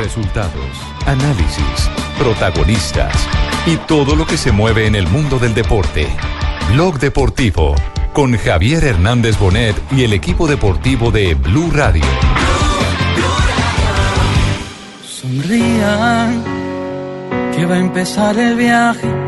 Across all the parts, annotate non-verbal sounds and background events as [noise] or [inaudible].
Resultados, análisis, protagonistas y todo lo que se mueve en el mundo del deporte. Blog Deportivo con Javier Hernández Bonet y el equipo deportivo de Blue Radio. Sonrían, que va a empezar el viaje.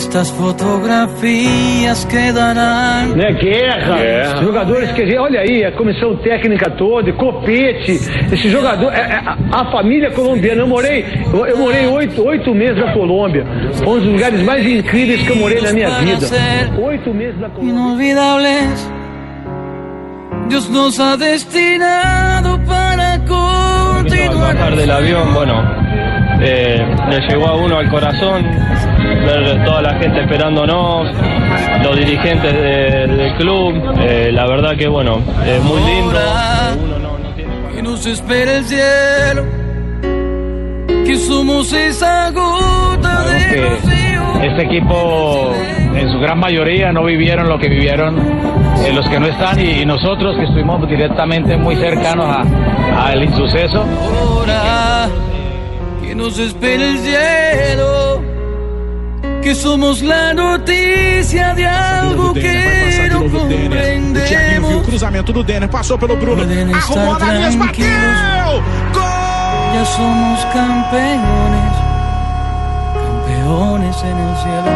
Estas fotografías quedarán. Né, guerra, Guerra. jogadores que olha aí, a comissão técnica toda, copete, esse jogador, é- é- a, família colombiana, eu morei, eu, eu morei oito, oito meses na Colômbia, foi um dos lugares mais incríveis que eu morei na minha vida. Oito meses na Colômbia. Inolvidables. Dios nos ha destinado para Al continuar. bajar del avión, bueno, eh, le llegó a uno al corazón ver toda la gente esperándonos, los dirigentes de- del club, eh, la verdad que bueno, eh, muy lindo. Ahora, que nos espera el cielo. Que somos esa gota de este equipo en su gran mayoría no vivieron lo que vivieron eh, los que no están y, y nosotros que estuvimos directamente muy cercanos a- al insuceso. Que nos espera el cielo, que somos la noticia de algo que no O Thiaguinho viu o cruzamento do Denner, passou pelo Bruno. Arrumou na linha, bateu! Gol! Ya somos campeones, campeones en el cielo.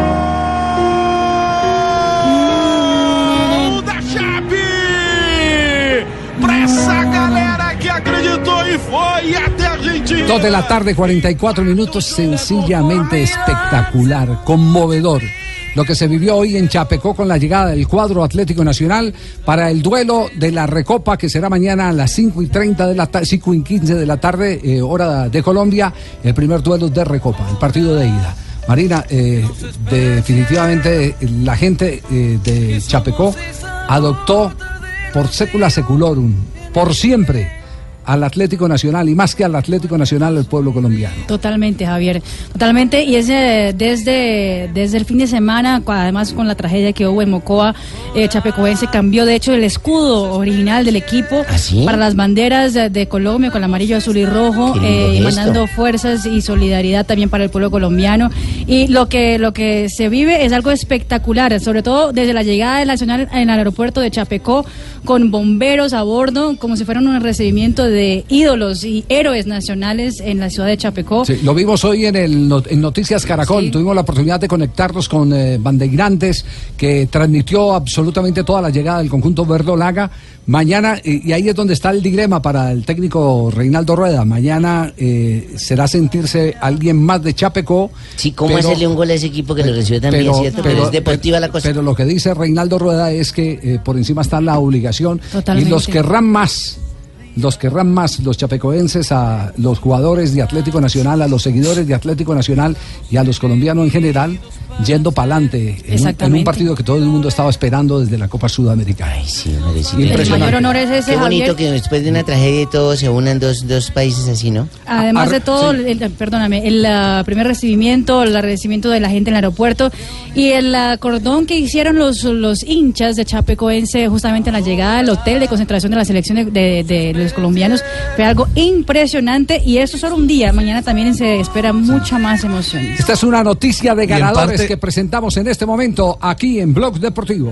Gol da Chape! Pra essa galera acreditou e foi Argentina. Dos de la tarde, 44 minutos, sencillamente espectacular, conmovedor. Lo que se vivió hoy en Chapecó con la llegada del cuadro Atlético Nacional para el duelo de la Recopa que será mañana a las 5 y 30 de la tarde, 5 y 15 de la tarde, hora de Colombia, el primer duelo de Recopa, el partido de ida. Marina, eh, definitivamente eh, la gente eh, de Chapecó adoptó por sécula seculorum, por siempre, al Atlético Nacional y más que al Atlético Nacional, el pueblo colombiano. Totalmente, Javier. Totalmente. Y es eh, desde, desde el fin de semana, además con la tragedia que hubo en Mocoa, eh, Chapecoense cambió de hecho el escudo original del equipo para las banderas de, de Colombia con el amarillo, azul y rojo, eh, mandando fuerzas y solidaridad también para el pueblo colombiano. Y lo que, lo que se vive es algo espectacular, sobre todo desde la llegada del Nacional en el aeropuerto de Chapecó, con bomberos a bordo, como si fueran un recibimiento de ídolos y héroes nacionales en la ciudad de Chapecó. Sí, lo vimos hoy en, el, en Noticias Caracol. Tuvimos la oportunidad de conectarnos con eh, Bandeirantes, que transmitió absolutamente toda la llegada del conjunto verdolaga. Mañana, y, y ahí es donde está el dilema para el técnico Reinaldo Rueda. Mañana eh, será sentirse alguien más de Chapecó. Sí, ¿cómo hacerle un gol a ese equipo que lo recibe también, cierto? Pero es deportiva la cosa. Pero lo que dice Reinaldo Rueda es que eh, por encima está la obligación Totalmente. y los querrán más. Los querrán más los chapecoenses a los jugadores de Atlético Nacional, a los seguidores de Atlético Nacional y a los colombianos en general, yendo para adelante en, un- en un Exactamente. partido que todo el mundo estaba esperando desde la Copa Sudamericana. El mayor honor es ese, Qué bonito Javier. que después de una tragedia y todo se unan dos, dos países así, ¿no? Además Ar- de todo, sí. el- perdóname, el ah, primer recibimiento, el recibimiento de la gente en el aeropuerto y el ah, cordón que hicieron los, los hinchas de Chapecoense justamente en la llegada al hotel de concentración de la selección de, de- de los colombianos fue algo impresionante y eso solo un día. Mañana también se espera mucha más emoción. Esta es una noticia de ganadores que presentamos en este momento aquí en Blog Deportivo.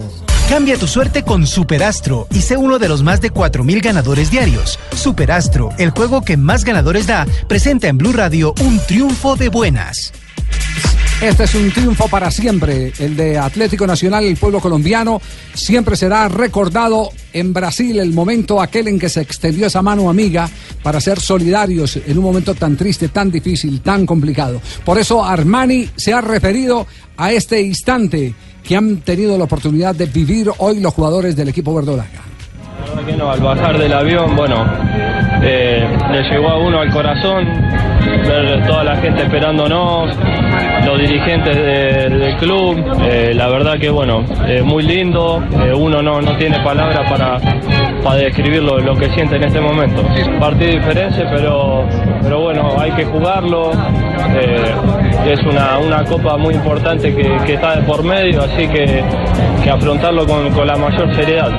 Cambia tu suerte con Superastro y sé uno de los más de 4.000 ganadores diarios. Superastro, el juego que más ganadores da, presenta en Blue Radio un triunfo de buenas. Este es un triunfo para siempre, el de Atlético Nacional, el pueblo colombiano. Siempre será recordado en Brasil el momento aquel en que se extendió esa mano amiga para ser solidarios en un momento tan triste, tan difícil, tan complicado. Por eso Armani se ha referido a este instante que han tenido la oportunidad de vivir hoy los jugadores del equipo verdolaga. La verdad que no, al bajar del avión, bueno, eh, le llegó a uno al corazón ver toda la gente esperándonos, los dirigentes de- del club, eh, la verdad que bueno, eh, muy lindo, eh, uno no, no tiene palabras para, para describir lo, lo que siente en este momento. Partido diferente, pero, pero bueno, hay que jugarlo, eh, es una, una copa muy importante que, que está de por medio, así que, que afrontarlo con, con la mayor seriedad.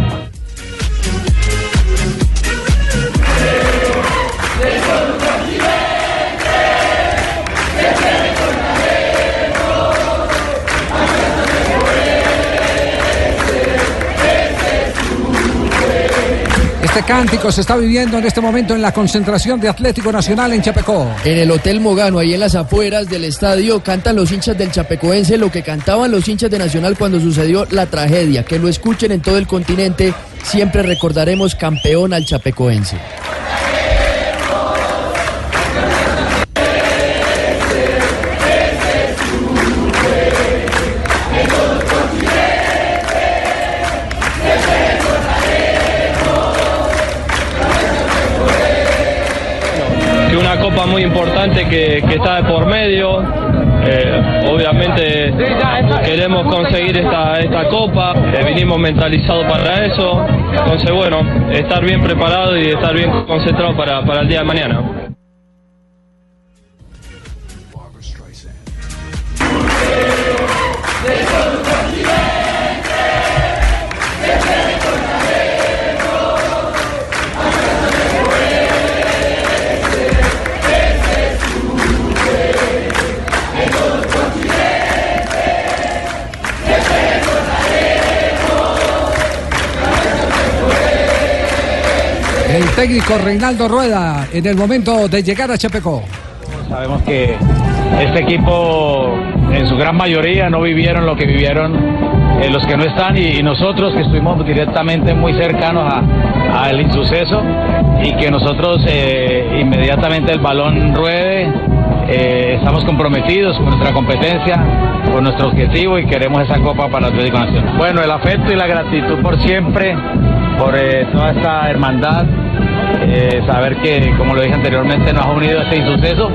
Cántico se está viviendo en este momento en la concentración de Atlético Nacional en Chapecó? En el Hotel Mogano, ahí en las afueras del estadio, cantan los hinchas del Chapecoense lo que cantaban los hinchas de Nacional cuando sucedió la tragedia. Que lo escuchen en todo el continente, siempre recordaremos campeón al Chapecoense. Copa muy importante que, que está de por medio. Eh, obviamente queremos conseguir esta, esta copa, eh, vinimos mentalizados para eso. Entonces, bueno, estar bien preparado y estar bien concentrado para, para el día de mañana. Técnico Reinaldo Rueda en el momento de llegar a Chapecó. Sabemos que este equipo en su gran mayoría no vivieron lo que vivieron eh, los que no están y, y nosotros que estuvimos directamente muy cercanos a- al insuceso y que nosotros eh, inmediatamente el balón ruede, eh, estamos comprometidos con nuestra competencia, con nuestro objetivo y queremos esa copa para el Atlético Nacional. Bueno, el afecto y la gratitud por siempre, por eh, toda esta hermandad, eh, saber que, como lo dije anteriormente, nos ha unido este insuceso,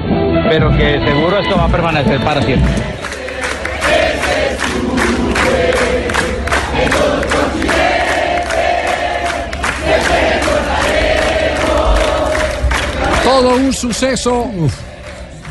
pero que seguro esto va a permanecer para siempre. Todo un suceso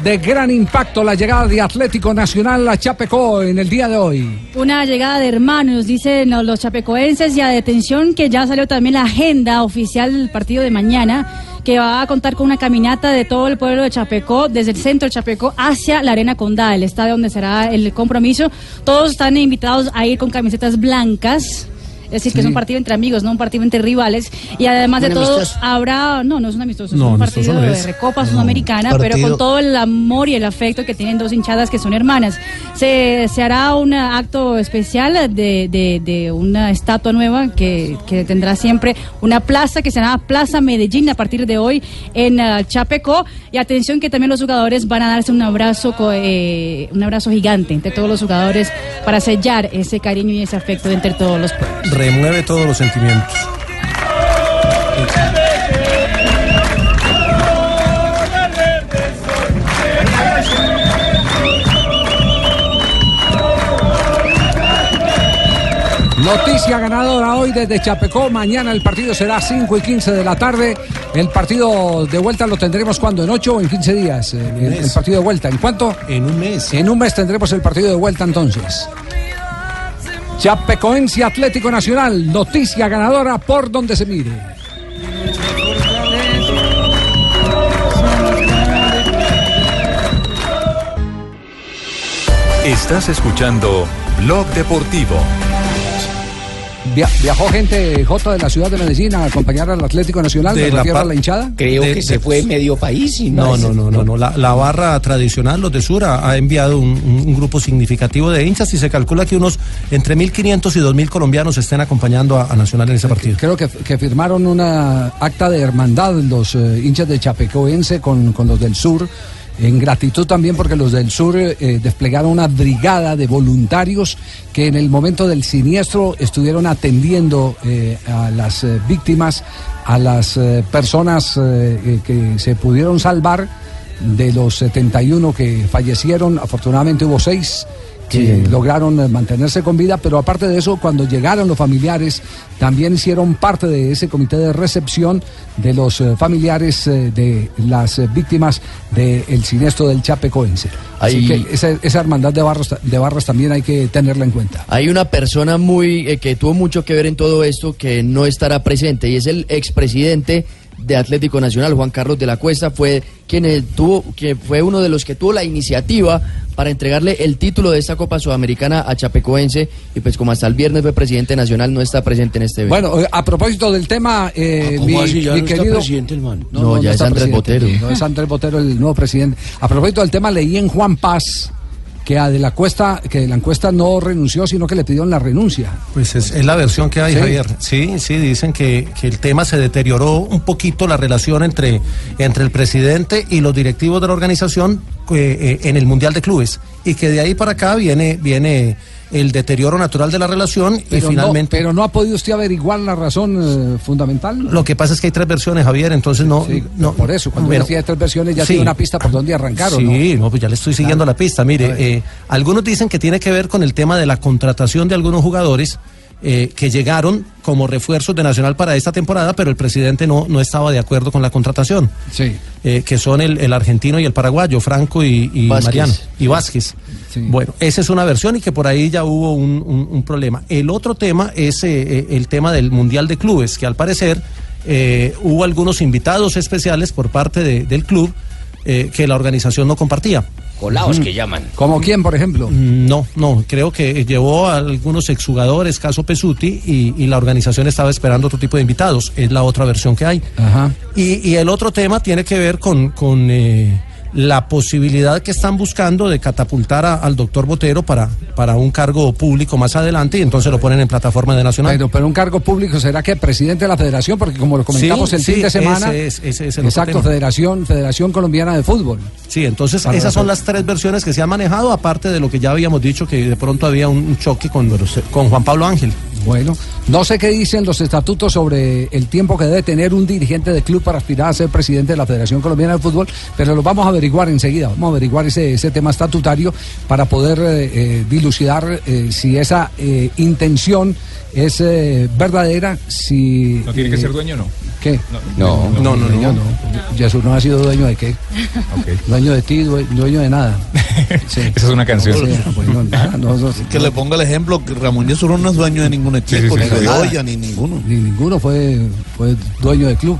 de gran impacto la llegada de Atlético Nacional a Chapecó en el día de hoy. Una llegada de hermanos, dicen los- chapecoenses, y a detención que ya salió también la agenda oficial del partido de mañana, que va a contar con una caminata de todo el pueblo de Chapecó, desde el centro de Chapecó hacia la Arena Condá, el estadio donde será el compromiso. Todos están invitados a ir con camisetas blancas. Es decir, que es un partido entre amigos, no un partido entre rivales. Y además de ¿Un todo, amistoso? habrá. No, no es un amistoso, es No, un partido no de. Recopa Sudamericana, pero con todo el amor y el afecto que tienen dos hinchadas que son hermanas. Se, se hará un acto especial de, de- de una estatua nueva que, que tendrá siempre una plaza que será Plaza Medellín a partir de hoy en ah, Chapecó. Y atención que también los jugadores van a darse un abrazo, co- eh, un abrazo gigante entre todos los jugadores para sellar ese cariño y ese afecto entre todos los pueblos. Remueve todos los sentimientos. Noticia ganadora hoy desde Chapecó. Mañana el partido será a 5 y 15 de la tarde. El partido de vuelta lo tendremos cuando en 8 o en 15 días. eh, El, el partido de vuelta. ¿En cuánto? En un mes. En un mes tendremos el partido de vuelta entonces. Chapecoense Atlético Nacional. Noticia ganadora por donde se mire. Estás escuchando Blog Deportivo. Via- ¿Viajó gente J de la ciudad de Medellín a acompañar al Atlético Nacional? De ¿Me la a la hinchada? Creo De- que se fue medio país y No, no, no, no, no. La, la barra tradicional, los de Sur, ha, ha enviado un, un- un grupo significativo de hinchas y se calcula que unos entre 1.500 y 2.000 colombianos estén acompañando a, a Nacional en ese partido. Creo que, que firmaron una acta de hermandad los eh, hinchas de Chapecoense con, con los del sur. En gratitud también porque los del sur eh, desplegaron una brigada de voluntarios que en el momento del siniestro estuvieron atendiendo eh, a las eh, víctimas, a las eh, personas eh, eh, que se pudieron salvar de los 71 que fallecieron. Afortunadamente hubo seis que lograron eh, mantenerse con vida, pero aparte de eso, cuando llegaron los familiares, también hicieron parte de ese comité de recepción de los eh, familiares eh, de las eh, víctimas del siniestro del Chapecoense. Así que esa, esa hermandad de barras, de barras también hay que tenerla en cuenta. Hay una persona muy eh, que tuvo mucho que ver en todo esto que no estará presente y es el expresidente de Atlético Nacional, Juan Carlos de la Cuesta, fue quien eh, tuvo, que fue uno de los que tuvo la iniciativa para entregarle el título de esta Copa Sudamericana a Chapecoense y pues como hasta el viernes fue presidente nacional no está presente en este evento. Bueno, eh, a propósito del tema, eh, ¿Cómo mi, así? Ya mi no está querido... presidente. No, ya es Andrés Botero. No es Andrés Botero el nuevo presidente. A propósito del tema, leí en Juan Paz que a de la cuesta, que de la encuesta no renunció, sino que le pidieron la renuncia. Pues es, es la versión que hay, Sí. Javier. Sí, sí, dicen que, que el tema se deterioró un poquito la relación entre, entre el presidente y los directivos de la organización eh, eh, en el Mundial de Clubes. Y que de ahí para acá viene, viene el deterioro natural de la relación y finalmente. no, pero no ha podido usted averiguar la razón eh, fundamental. Lo que pasa es que hay tres versiones, Javier, entonces no. no por eso, cuando Bueno, decía tres versiones ya sí. tiene una pista por dónde arrancar, ¿o Sí, no? no, pues ya le estoy siguiendo la pista. Mire, eh, algunos dicen que tiene que ver con el tema de la contratación de algunos jugadores eh, que llegaron como refuerzos de Nacional para esta temporada, pero el presidente no, no estaba de acuerdo con la contratación. Sí. Eh, que son el, el argentino y el paraguayo, Franco y, y Vázquez. Mariano, y Vázquez. Bueno, esa es una versión y que por ahí ya hubo un, un- un problema. El otro tema es eh, eh, el tema del Mundial de Clubes, que al parecer eh, hubo algunos invitados especiales por parte de- del club que la organización no compartía. Colaos Mm. que llaman. ¿Como quién, por ejemplo? No, no, creo que llevó a algunos exjugadores, caso Pesuti, y, y la organización estaba esperando otro tipo de invitados. Es la otra versión que hay. Ajá. Y, y el otro tema tiene que ver con, con eh, la posibilidad que están buscando de catapultar a- al doctor Botero para, para un cargo público más adelante y entonces lo ponen en plataforma de Nacional. Pero, pero un cargo público será que presidente de la federación, porque como lo comentamos Sí, el sí, fin de semana. ese es- ese es el exacto. Federación, Federación Colombiana de Fútbol. Sí, entonces Para esas son las tres versiones que se han manejado, aparte de lo que ya habíamos dicho, que de pronto había un, un choque con, con Juan Pablo Ángel. Bueno, no sé qué dicen los estatutos sobre el tiempo que debe tener un dirigente de club para aspirar a ser presidente de la Federación Colombiana de Fútbol, pero lo vamos a averiguar enseguida. Vamos a averiguar ese, ese tema estatutario para poder eh, eh, dilucidar eh, si esa eh, intención es eh, verdadera, si... ¿No tiene que eh, ser dueño o no? ¿Qué? No, no, no, dueño no. Jesús no ha sido dueño de qué. Dueño de ti, due- dueño de nada. [laughs] Sí. Esa es una canción. Sí, bueno, nada, no, no, Que le ponga el ejemplo que Ramón Yesurún no es dueño de ningún equipo, sí, ni sí, de olla, ni ninguno. Ni ninguno fue, fue dueño del club.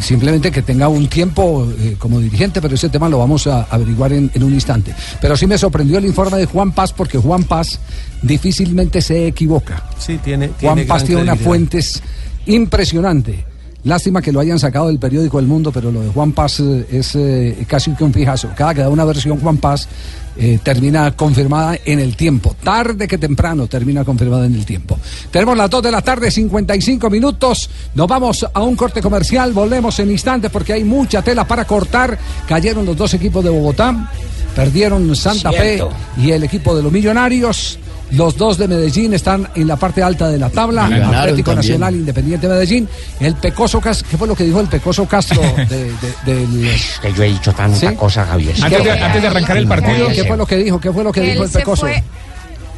Simplemente que tenga un tiempo eh, como dirigente, pero ese tema lo vamos a averiguar en, en un instante. Pero sí me sorprendió el informe de Juan Paz, porque Juan Paz difícilmente se equivoca. Sí, tiene. Juan Paz tiene unas fuentes impresionantes. Lástima que lo hayan sacado del periódico El Mundo, pero lo de Juan Paz eh, es eh, casi que un fijazo. Cada que da una versión Juan Paz eh, termina confirmada en el tiempo. Tarde que temprano termina confirmada en el tiempo. Tenemos las 2 de la tarde, 55 minutos. Nos vamos a un corte comercial. Volvemos en instantes porque hay mucha tela para cortar. Cayeron los dos equipos de Bogotá. Perdieron Santa Cierto. Fe y el equipo de los Millonarios. Los dos de Medellín están en la parte alta de la tabla. Atlético también. Nacional, Independiente Medellín. El Pecoso Castro, ¿qué fue lo que dijo el Pecoso Castro [laughs] de, de- del... Que yo he dicho tanta ¿Sí? cosa, Javier. Antes de, antes de arrancar el partido, ¿Qué fue lo que dijo? ¿Qué fue lo que dijo el se Pecoso? fue-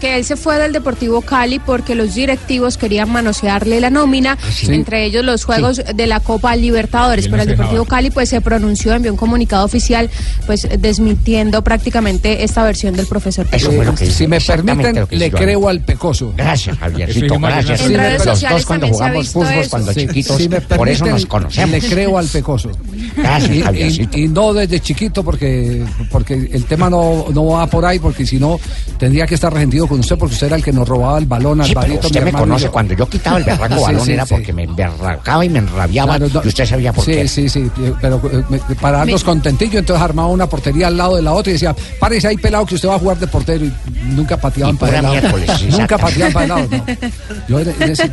que él se fue del Deportivo Cali porque los directivos querían manosearle la nómina, sí. entre ellos los juegos de la Copa Libertadores. Pero el Deportivo. Cali pues se pronunció, envió un comunicado oficial pues desmintiendo prácticamente esta versión del profesor. Eso Pecoso. fue lo que Si me permiten, le creo al Pecoso. Gracias, Javiercito, gracias. en En redes los sociales dos cuando jugamos fútbol, eso. cuando Sí, chiquitos, si por eso nos conocemos. Le creo al Pecoso. Gracias, y- y no desde chiquito porque porque el tema no, no va por ahí porque si no tendría que estar resentido con usted porque usted era el que nos robaba el balón al Sí, pero Alvarito, usted mi me conoce. yo. Cuando yo quitaba el [laughs] berraco Sí, balón sí, era sí. porque me emberracaba y me enrabiaba. Claro, no- y usted sabía por sí, qué. Sí, sí, pero eh, me- para darnos Me- contentillo, entonces armaba una portería al lado de la otra y decía, párese ahí pelado que usted va a jugar de portero y nunca pateaban Y para el lado. sí, [laughs] nunca pateaban para el lado, no. [laughs] Yo era- era ese-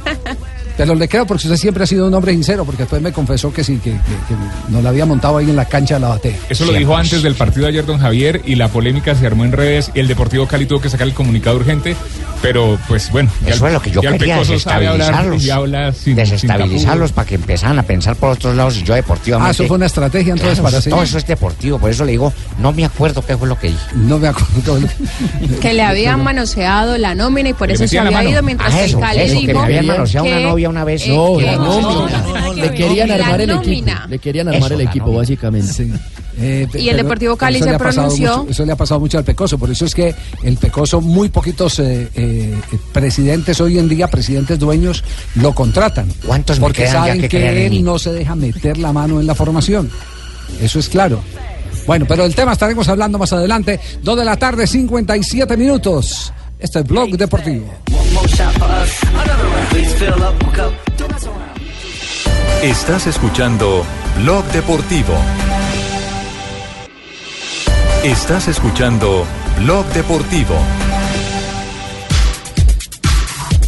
pero le creo porque usted siempre ha sido un hombre sincero, porque después me confesó que sí, que, que, que nos la había montado ahí en la cancha de la batea. Eso lo dijo antes del partido de ayer don Javier y la polémica se armó en redes y el Deportivo Cali tuvo que sacar el comunicado urgente, pero pues bueno. ya Eso es lo que yo quería, Pecoso sabe hablar desestabilizarlos. habla sin, sin desestabilizarlos para que empezaran a pensar por otros lados y yo deportivamente. Ah, eso fue una estrategia entonces Claro, para hacer. Todo eso es deportivo, por eso le digo, no me acuerdo qué fue lo que dije. No me acuerdo. que le [laughs] habían manoseado la nómina y por Le eso se había ido mientras Ah, que el Cali eso, que dijo me habían manoseado que- una novia una vez. No, la nómina. Le querían La armar el equipo. nómina. Le querían armar el equipo, básicamente. Eh, Y el Deportivo Cali se le ha pasado pronunció. mucho- eso le ha pasado mucho al Pecoso. Por eso es que el Pecoso, muy poquitos eh, eh, presidentes hoy en día, presidentes dueños, lo contratan. ¿Cuántos Porque saben que él no se deja meter la mano en la formación. Eso es claro. Bueno, pero del tema estaremos hablando más adelante. Dos de la tarde, 57 minutos. Este es Blog Deportivo. Estás escuchando Blog Deportivo. Estás escuchando Blog Deportivo.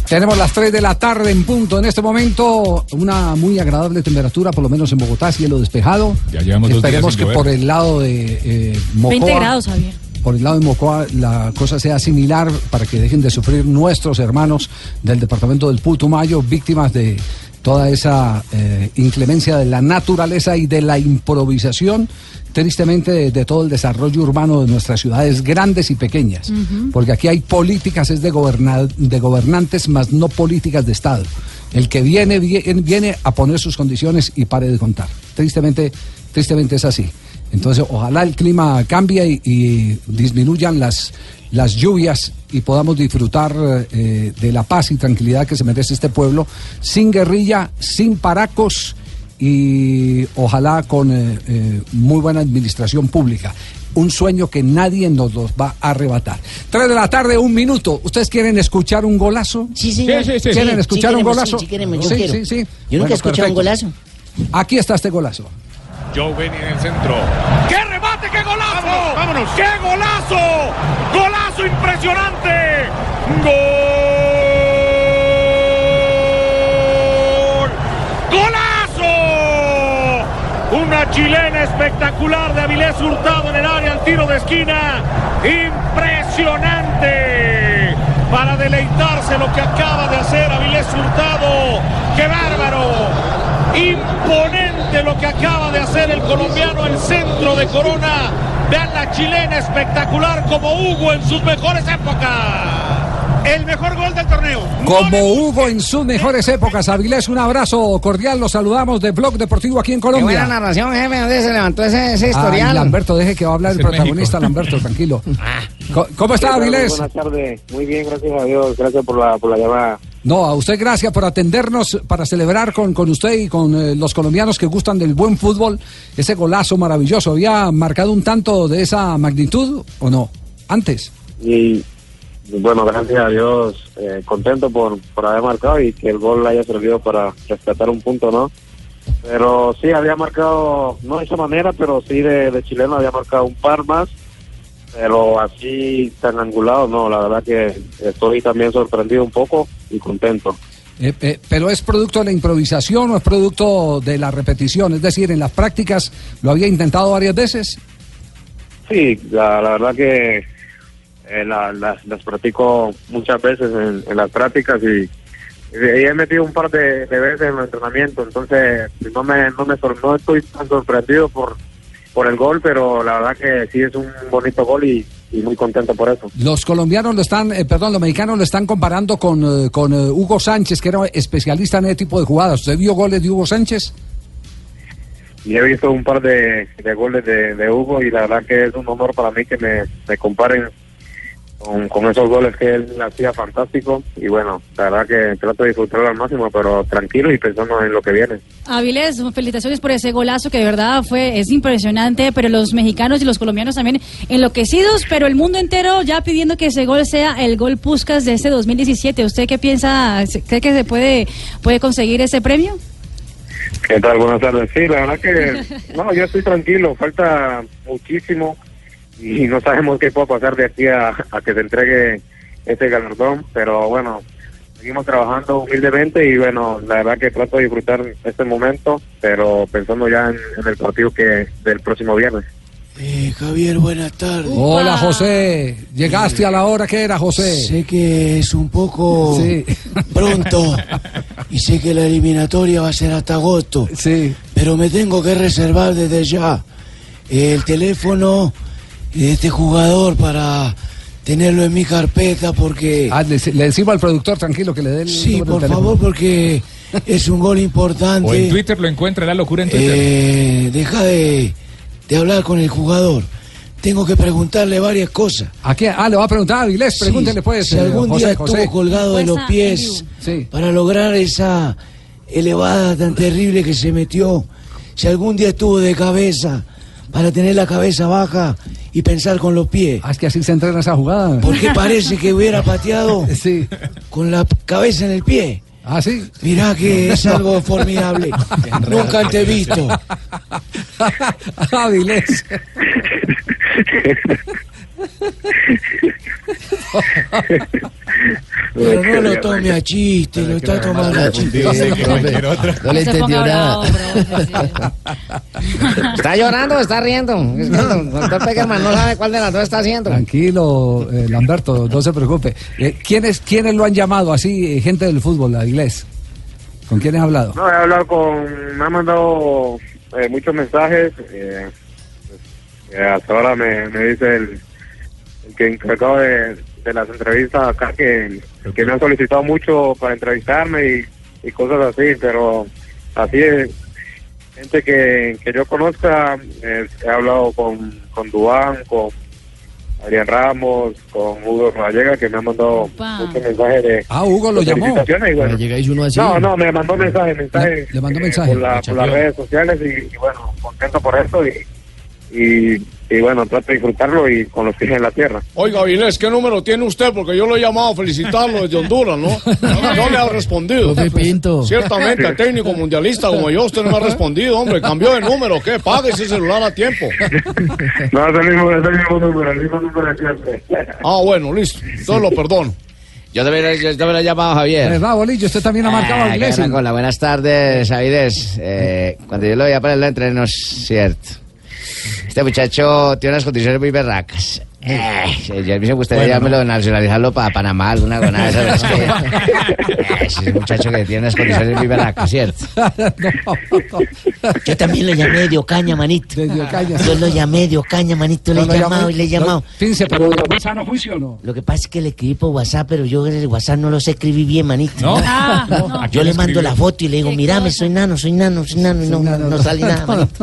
Tenemos las 3 de la tarde en punto. En este momento, una muy agradable temperatura, por lo menos en Bogotá, cielo despejado. Ya llevamos dos días Esperemos que por el lado de eh, Mocoa, 20 grados, Javier. Por el lado de Mocoa la cosa sea similar para que dejen de sufrir nuestros hermanos del departamento del Putumayo, víctimas de toda esa eh, inclemencia de la naturaleza y de la improvisación, tristemente de, de todo el desarrollo urbano de nuestras ciudades grandes y pequeñas. Porque aquí hay políticas, es de, goberna- de gobernantes, más no políticas de Estado. El que viene, viene, viene a poner sus condiciones y pare de contar. Tristemente, tristemente es así. Entonces, ojalá el clima cambie y, y disminuyan las, las lluvias y podamos disfrutar eh, de la paz y tranquilidad que se merece este pueblo, sin guerrilla, sin paracos y ojalá con eh, eh, muy buena administración pública. Un sueño que nadie nos los va a arrebatar. Tres de la tarde, un minuto. ¿Ustedes quieren escuchar un golazo? Sí, señor. ¿Quieren Sí, escuchar sí un queremos, golazo? sí, sí queremos, yo sí, quiero. sí, sí. Yo nunca he escuchado un golazo. Aquí está este golazo. Joe Benny en el centro. ¡Qué remate, qué golazo! Vámonos, ¡Qué golazo! ¡Golazo impresionante! ¡Gol! ¡Golazo! Una chilena espectacular de Avilés Hurtado en el área al tiro de esquina. ¡Impresionante! Para deleitarse lo que acaba de hacer Avilés Hurtado. ¡Qué bárbaro! Imponente lo que acaba de hacer el colombiano el centro de Corona. Vean la chilena espectacular como Hugo en sus mejores épocas. El mejor gol del torneo. Como Hugo en sus mejores épocas, Avilés, un abrazo cordial. Los saludamos de Blog Deportivo aquí en Qué buena Colombia. narración, jefe. ¿Dónde se levantó ese, ese Ay, historial? Lamberto, deje que va a hablar el Es protagonista, Lamberto, tranquilo. [laughs] Co- ¿Cómo está, Avilés? Buenas tardes. Muy bien, gracias a Dios. Gracias por la, por la llamada. No, a usted gracias por atendernos para celebrar con, con usted y con eh, los colombianos que gustan del buen fútbol ese golazo maravilloso. ¿Había marcado un tanto de esa magnitud o no? Antes. Y bueno, gracias a Dios, eh, contento por, por haber marcado y que el gol haya servido para rescatar un punto, ¿no? Pero sí, había marcado, no de esa manera, pero sí de, de chileno había marcado un par más. Pero así tan angulado, no, la verdad que estoy también sorprendido un poco y contento. Eh, eh, pero es producto de la improvisación o es producto de la repetición. Es decir, en las prácticas lo había intentado varias veces. Sí, la, la verdad que eh, la- las, las practico muchas veces en, en las prácticas y, y he metido un par de, de veces en el entrenamiento, entonces no me, no me sor- no estoy tan sorprendido por, por el gol, pero la verdad que sí es un bonito gol y, y muy contento por eso. Los colombianos lo están, eh, perdón, los mexicanos lo están comparando con, eh, con eh, Hugo Sánchez, que era especialista en ese tipo de jugadas. ¿Usted vio goles de Hugo Sánchez? Y he visto un par de, de goles de, de Hugo y la verdad que es un honor para mí que me, me comparen con, con esos goles que él hacía fantástico y bueno, la verdad que trato de disfrutarlo al máximo, pero tranquilo y pensando en lo que viene. Avilés, felicitaciones por ese golazo que de verdad fue es impresionante, pero los mexicanos y los colombianos también enloquecidos, pero el mundo entero ya pidiendo que ese gol sea el gol Puskas de este 2017. ¿Usted qué piensa? ¿Cree que se puede puede conseguir ese premio? ¿Qué tal? Buenas tardes. Sí, la verdad que no, yo estoy tranquilo, falta muchísimo y [laughs] no sabemos qué puede pasar de aquí a, a que se entregue este galardón, pero bueno, seguimos trabajando humildemente y bueno, la verdad que trato de disfrutar este momento, pero pensando ya en, en el partido que del próximo viernes. Eh, Javier, buenas tardes. Hola, José. Llegaste a la hora que era, José. Sé que es un poco Sí. pronto y sé que la eliminatoria va a ser hasta agosto. Sí. Pero me tengo que reservar desde ya el teléfono de este jugador para tenerlo en mi carpeta porque... Ah, le, le decimos al productor, tranquilo, que le dé el Sí, por favor, porque es un gol importante. O en Twitter lo encuentra, la locura en Twitter. Eh, deja de, de hablar con el jugador. Tengo que preguntarle varias cosas. ¿A qué? Ah, le va a preguntar a Avilés, Sí, pregúntele pues. Si algún José, día José. estuvo colgado de los pies para lograr esa elevada tan terrible que se metió. Si algún día estuvo de cabeza para tener la cabeza baja y pensar con los pies. Ah, es que así se entrena esa jugada. Porque [laughs] parece que hubiera pateado con la cabeza en el pie. Ah, sí. Mirá que es algo formidable. [laughs] Nunca antes visto. [laughs] Avilés. [laughs] Pero no lo tome a chiste, lo está tomando a chiste. No le entendió nada. [laughs] ¿Está llorando o está riendo? Doctor Peckerman no sabe cuál de las dos está haciendo. Tranquilo, eh, Lamberto, no se preocupe. Eh, ¿quiénes, ¿Quiénes lo han llamado así, eh, gente del fútbol, Avilés? ¿Con quiénes ha hablado? No, he hablado con, me han mandado eh, muchos mensajes. eh, pues, eh, hasta ahora me, me dice el, el que encargado de, de las entrevistas acá que, que me han solicitado mucho para entrevistarme y, y cosas así, pero así es. Gente que, que yo conozca, eh, he hablado con, con Dubán, con Adrián Ramos, con Hugo Vallega, que me han mandado muchos mensajes de, Ah, Hugo lo de llamó. y bueno, hizo uno así. no, no, me mandó mensaje, mensaje. Le mandó eh, por, la- por las redes sociales y, y bueno, contento por eso y, y, y bueno, trato de disfrutarlo y con los pies en la tierra. Oiga, Avilés, ¿qué número tiene usted? Porque yo lo he llamado a felicitarlo desde Honduras, ¿no? No le ha respondido. Pinto. Ciertamente, técnico mundialista como yo, usted no me ha respondido, hombre. Cambió de número, ¿qué? Pague ese celular a tiempo. No, es el mismo, es el mismo número, el mismo número de siempre. Ah, bueno, listo. Entonces lo perdono. Yo también, yo también lo he llamado a Javier. ¿Verdad, Bolillo? Usted también ha marcado a Ah, Avilés. qué gran cola. Buenas tardes, Avilés. Eh, cuando yo lo veía para el entreno, es cierto. Este muchacho tiene unas condiciones muy berracas. Eh, yo me gustaría Bueno, llamármelo, nacionalizarlo para Panamá, alguna de [laughs] esas. pero Es que, eh, ese muchacho que tiene unas condiciones muy berracas, ¿cierto? Yo también lo llamé de Ocaña, manito. Yo lo llamé de Ocaña, manito. Le he No llamado y le he no, llamado. Fíjense, pero en juicio o no? Lo que pasa es que le escribí por WhatsApp, pero yo el WhatsApp no lo sé escribir bien, manito. ¿No? Ah, no. Yo le mando la foto y le digo, mírame, soy nano, soy nano, soy nano, y no, no, no sale nada. [laughs]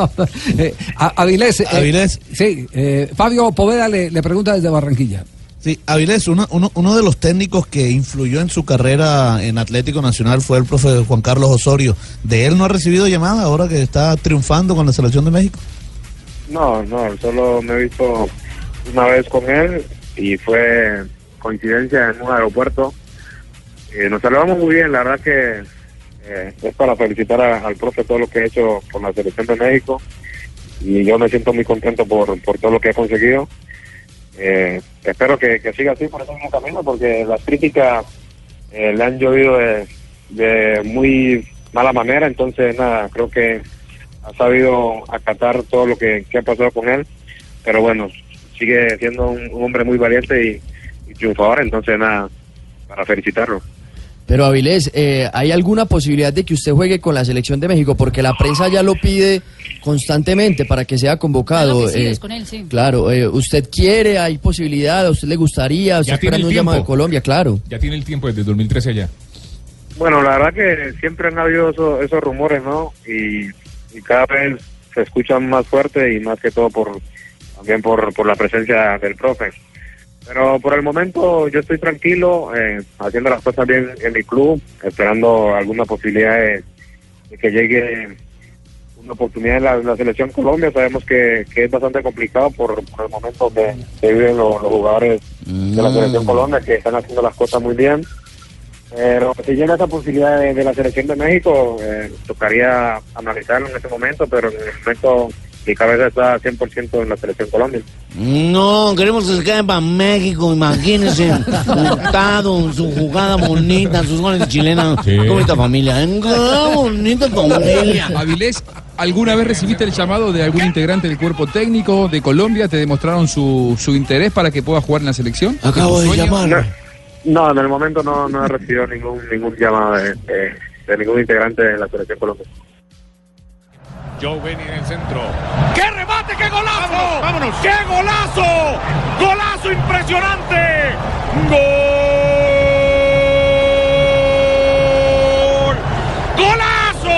Eh, Avilés. eh, Avilés. Sí, eh, Fabio Poveda le, le pregunta desde Barranquilla. Sí, Avilés, uno, uno, uno de los técnicos que influyó en su carrera en Atlético Nacional fue el profe Juan Carlos Osorio. ¿De él no ha recibido llamada ahora que está triunfando con la selección de México? No, no, solo me he visto una vez con él y fue coincidencia en un aeropuerto. Eh, nos saludamos muy bien, la verdad que eh, es para felicitar a- al profe todo lo que ha hecho con la selección de México y yo me siento muy contento por, por todo lo que ha conseguido. Eh, espero que, siga así por ese mismo camino porque las críticas eh, le han llovido de, de muy mala manera, entonces nada, creo que ha sabido acatar todo lo que, ha pasado con él, pero bueno, sigue siendo un, un hombre muy valiente y, y triunfador, entonces nada, para felicitarlo. Pero Avilés, eh, ¿hay alguna posibilidad de que usted juegue con la selección de México? Porque la prensa ya lo pide constantemente para que sea convocado. Claro que sí, eh, es con él, sí. Claro, eh, ¿usted quiere? ¿Hay posibilidad? ¿A usted le gustaría? ¿Usted Ya tiene esperando el un llamado de tiempo. Colombia? Claro. Ya tiene el tiempo desde 2013 allá. Bueno, la verdad que siempre han habido eso- esos rumores, ¿no? Y, y cada vez se escuchan más fuerte y más que todo por también por, por la presencia del profe. Pero por el momento yo estoy tranquilo, eh, haciendo las cosas bien en mi club, esperando alguna posibilidad de, de que llegue una oportunidad en la, en la selección Colombia. Sabemos que, que es bastante complicado por, por el momento donde se viven los, los jugadores de la selección Colombia, que están haciendo las cosas muy bien. Pero si llega esa posibilidad de, de la selección de México, eh, tocaría analizarlo en este momento, pero en el momento mi cabeza está 100% en la selección Colombia. No, queremos que se queden para México, imagínense, montado, su jugada bonita, sus goles chilenos, Sí. qué bonita familia, ¿eh? qué bonita familia. Avilés, ¿alguna vez recibiste el llamado de algún integrante del cuerpo técnico de Colombia? ¿Te demostraron su, su interés para que pueda jugar en la selección? Acabo ¿Tu de llamarlo. No, en el momento no, no he recibido ningún ningún llamado de, de- de ningún integrante de la selección Colombia. Joe Benny en el centro. ¡Qué remate, qué golazo! ¡Vámonos! ¡Qué golazo! ¡Golazo impresionante! ¡Gol! ¡Golazo!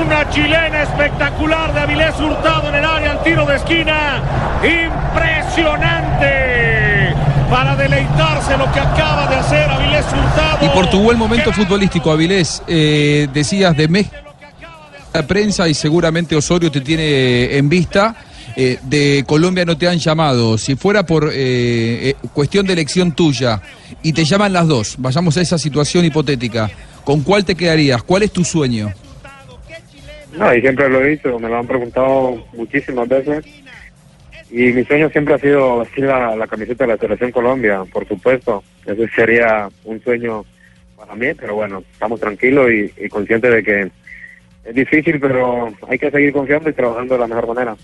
Una chilena espectacular de Avilés Hurtado en el área al tiro de esquina. Impresionante. Para deleitarse lo que acaba de hacer Avilés Hurtado. Y por tu buen momento futbolístico, Avilés, eh, decías de México, la prensa y seguramente Osorio te tiene en vista. eh, de Colombia no te han llamado. Si fuera por eh, eh, cuestión de elección tuya y te llaman las dos, vayamos a esa situación hipotética, ¿con cuál te quedarías? ¿Cuál es tu sueño? No, y siempre lo he dicho, me lo han preguntado muchísimas veces. Y mi sueño siempre ha sido vestir la, camiseta de la Selección Colombia, por supuesto. Ese sería un sueño para mí, pero bueno, estamos tranquilos y conscientes de que es difícil, pero hay que seguir confiando y trabajando de la mejor manera.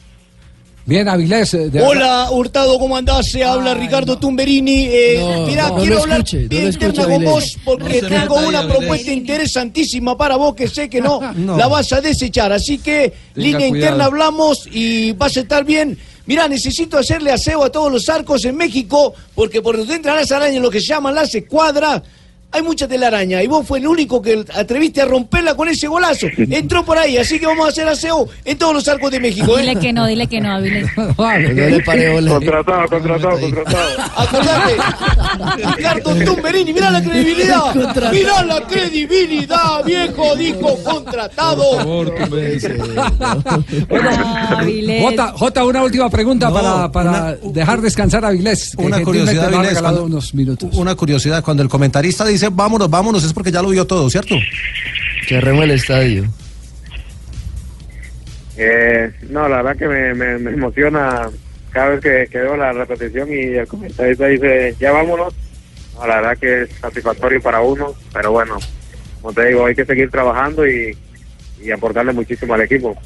Bien, Avilés. eh, de- Hola, Hurtado, ¿cómo andás? Se habla Ricardo Tumberini. Eh, No, mirá, no, quiero hablar escuche, no bien interna con vos porque tengo una Avilés. propuesta interesantísima para vos que sé que no, [laughs] No. la vas a desechar. Así que, línea cuidado. interna hablamos y vas a estar bien. Mirá, necesito hacerle aseo a todos los arcos en México porque por donde entran las arañas, lo que se llaman las escuadras, hay mucha telaraña y vos fue el único que atreviste a romperla con ese golazo. [laughs] Entró por ahí, así que vamos a hacer aseo en todos los arcos de México. ¿eh? Dile que no, dile que no, Avilés. [laughs] Contratado, contratado, contratado. Acordate, Ricardo Tumberini, mirá la credibilidad. Contratado. Mirá la credibilidad, viejo, dijo contratado. [laughs] Jota, Jota, una última pregunta para, para dejar descansar a Avilés. que Una curiosidad, cuando- unos minutos. Una curiosidad, cuando el comentarista dice vámonos, vámonos, es porque ya lo vio todo, ¿cierto? Cerremos el estadio. Eh, no, la verdad que me, me, me emociona cada vez que, que veo la repetición y el comentarista dice, ya vámonos. No, la verdad que es satisfactorio para uno, pero bueno, como te digo, hay que seguir trabajando y, y aportarle muchísimo al equipo.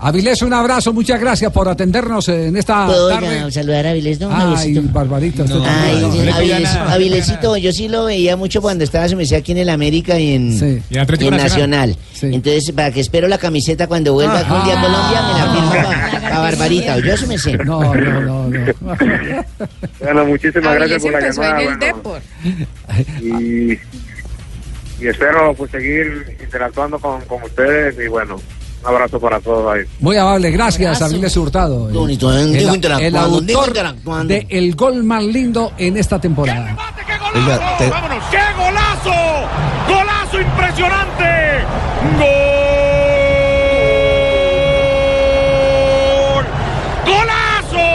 Avilés, un abrazo, muchas gracias por atendernos en esta ¿Puedo tarde. ya saludar a Avilés, no? Ay? Barbarita, usted Ay, también. sí, Avilés- Avilesito, yo sí lo veía mucho cuando estaba, se me decía aquí en el América y en, Y en Atlético y en Nacional. Nacional. Entonces, para que espero la camiseta cuando vuelva algún día a Colombia, me la firma para Barbarita. Yo sí me sé. No, no, no, no. [laughs] Bueno, muchísimas gracias por la empezó en llamada. el bueno, y, y espero pues seguir interactuando con, con ustedes y bueno, un abrazo para todos ahí. Muy amable, gracias. Avilés Hurtado. Qué bonito, ¿eh? el, autor de el gol más lindo en esta temporada. ¡Vámonos! ¡Qué golazo! ¡Golazo impresionante! ¡Gol! ¡Golazo!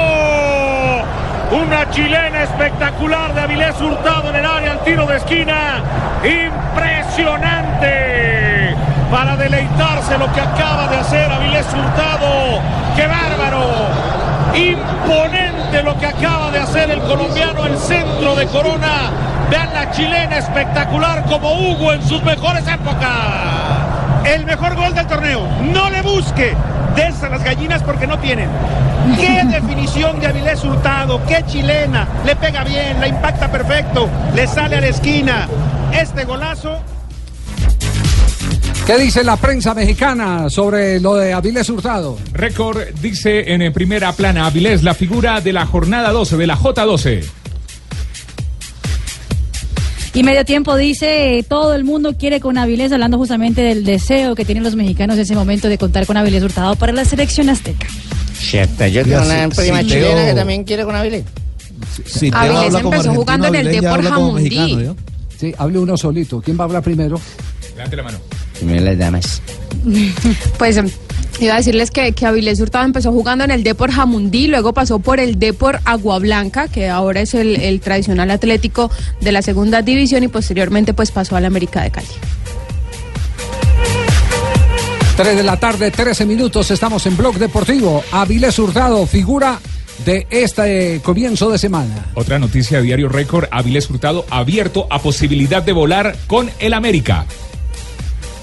Una chilena espectacular de Avilés Hurtado en el área al tiro de esquina. ¡Impresionante! Para deleitarse lo que acaba de hacer Avilés Hurtado. ¡Qué bárbaro! Imponente lo que acaba de hacer el colombiano, el centro de Corona. Vean la chilena espectacular como Hugo en sus mejores épocas. El mejor gol del torneo. No le busque. Des a las gallinas porque no tienen. Qué [laughs] definición de Avilés Hurtado. Qué chilena. Le pega bien, la impacta perfecto. Le sale a la esquina. Este golazo. ¿Qué dice la prensa mexicana sobre lo de Avilés Hurtado? Récord dice en eh, primera plana Avilés, la figura de la jornada 12, de la J12. Y medio tiempo dice, todo el mundo quiere con Avilés, hablando justamente del deseo que tienen los mexicanos en ese momento de contar con Avilés Hurtado para la selección azteca. Cierto, yo tengo una prima sí, chilena Teo. que también quiere con Avilés. Si Avilés empezó jugando en el Depor Jamundí. Sí, hable uno solito. ¿Quién va a hablar primero? Levante la mano. Primero las damas. [laughs] Pues em, iba a decirles que, que Avilés Hurtado empezó jugando en el Depor Jamundí, luego pasó por el Depor Agua Blanca, que ahora es el, el tradicional atlético de la segunda división, y posteriormente pues pasó al América de Cali. 3 de la tarde, 13 minutos, estamos en Blog Deportivo. Avilés Hurtado, figura de este comienzo de semana. Otra noticia de Diario Récord, Avilés Hurtado abierto a posibilidad de volar con el América.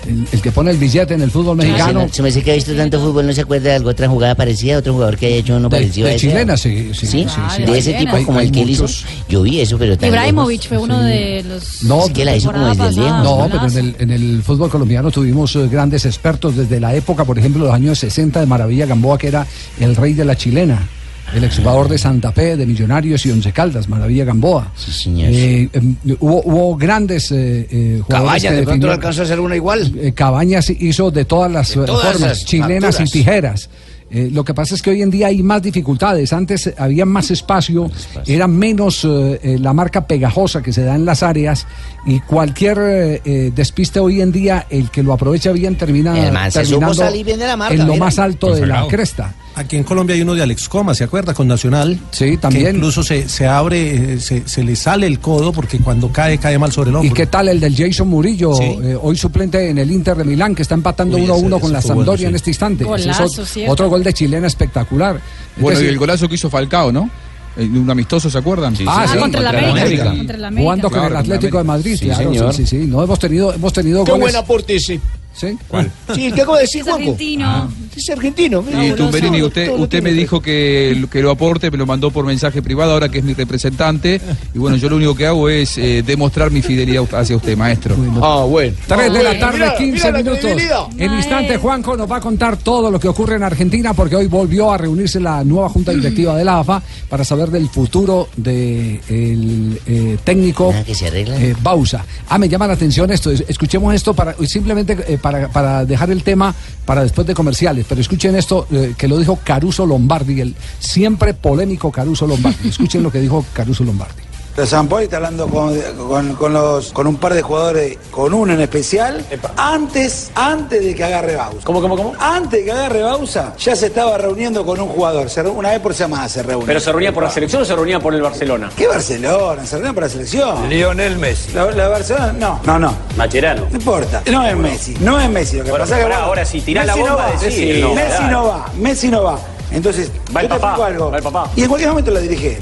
El, el que pone el billete en el fútbol mexicano. Se me hace que ha visto tanto fútbol, no se acuerda de alguna otra jugada parecida, otro jugador que haya hecho uno De- parecido de a chilena, sí, sí, sí, sí. De ese Hay- tipo, como hay el que él hizo. Yo vi eso, pero tan Ibrahimovic fue uno de los... No, que la hizo como temporada desde el pasada, lejos. No, pero en el, en el fútbol colombiano tuvimos eh, grandes expertos desde la época, por ejemplo, los años 60 de Maravilla Gamboa, que era el rey de la chilena. El exjugador de Santa Fe, de Millonarios y Once Caldas, Maravilla Gamboa. Eh, em, hubo, hubo grandes eh, eh, jugadores. Cabañas, de pronto alcanzó a hacer una igual. eh, Cabañas hizo de todas las De eh, todas formas, chilenas facturas. y tijeras. Eh, lo que pasa es que hoy en día hay más dificultades. Antes había más espacio, era menos eh, eh, la marca pegajosa que se da en las áreas y cualquier eh, eh, despiste hoy en día, el que lo aprovecha bien termina terminando salir bien de la marca, en lo mira. más alto de la cresta. Aquí en Colombia hay uno de Alex Coma, ¿se acuerda? Con Nacional. Sí, también. Que incluso se, se abre, eh, se, se le sale el codo porque cuando cae, cae mal sobre el hombro. ¿Y qué tal el del Jason Murillo, Sí. eh, hoy suplente en el Inter de Milán, que está empatando Uy, 1 a ese- 1 ese con la bueno, Sampdoria sí. en este instante? Es Golazo, cierto. otro gol de chilena espectacular. Es Bueno, y el golazo que hizo Falcao, ¿no? En un amistoso, ¿se acuerdan? Ah, sí, contra el América. Contra el América. Jugando con Claro, el con Atlético de América. Madrid, Sí, claro, señor. sí, sí, sí. No hemos tenido, hemos tenido Qué goles. buen aporte ese. ¿Sí? ¿Cuál? Sí, ¿qué acabo de decir, Juanjo? argentino. Es argentino. mira, Y Tumberini, usted, todo usted me dijo que, que lo aporte, me lo mandó por mensaje privado, ahora que es mi representante. Y bueno, yo lo único que hago es eh, demostrar mi fidelidad hacia usted, maestro. Ah, bueno. 3 de Ah, la bueno, tarde, mira, 15 mira la minutos. En instante, Juanjo nos va a contar todo lo que ocurre en Argentina, porque hoy volvió a reunirse la nueva junta directiva de la AFA para saber del futuro del técnico que se arregla. eh, Bausa. Ah, me llama la atención esto. Es- Escuchemos esto para simplemente eh, para, para dejar el tema para después de comerciales. Pero escuchen esto eh, que lo dijo Caruso Lombardi, el siempre polémico Caruso Lombardi. Escuchen lo que dijo Caruso Lombardi. De San Paoli está hablando con, con, con los, con un par de jugadores, con uno en especial, antes, antes de que agarre Bausa. ¿Cómo, cómo, cómo? Antes de que agarre Bausa, ya se estaba reuniendo con un jugador. Una vez por semana se reúne. ¿Pero se reunía por la selección o se reunía por el Barcelona? ¿Qué Barcelona? Se reúne para la selección. Lionel Messi. La, la Barcelona, no, no, no. Macherano. No importa. No es Messi, no es Messi. Lo que Bueno, pasa es que. bueno, ahora si tirás la bomba, no va. Messi, no, Messi dale. no va, Messi no va. Entonces, Va el yo te papá, algo. va el papá. Y en cualquier momento la dirige.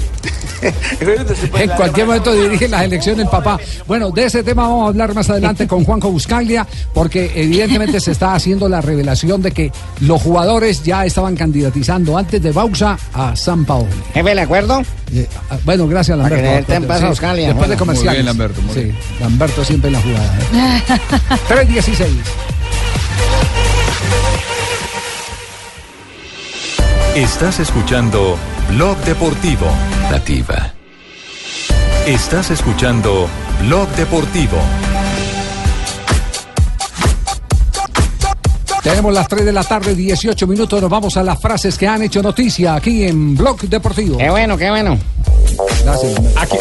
En cualquier momento dirige la elección el papá. Bueno, de ese tema vamos a hablar más adelante con Juanjo Buscaglia, porque evidentemente se está haciendo la revelación de que los jugadores ya estaban candidatizando antes de Bausa a San Paolo. Jefe, ¿de acuerdo? Eh, ah, bueno, gracias, Para que Lamberto. le den paso a Sí, Buscaglia, Después bueno. de comerciales. Muy bien, Lamberto, muy sí, bien. Lamberto siempre en la jugada. ¿eh? [laughs] 3.16. Estás escuchando Blog Deportivo. Nativa. Estás escuchando Blog Deportivo. Tenemos las 3 de la tarde, 18 minutos. Nos vamos a las frases que han hecho noticia aquí en Blog Deportivo. Qué bueno, qué bueno. Gracias. Aquí,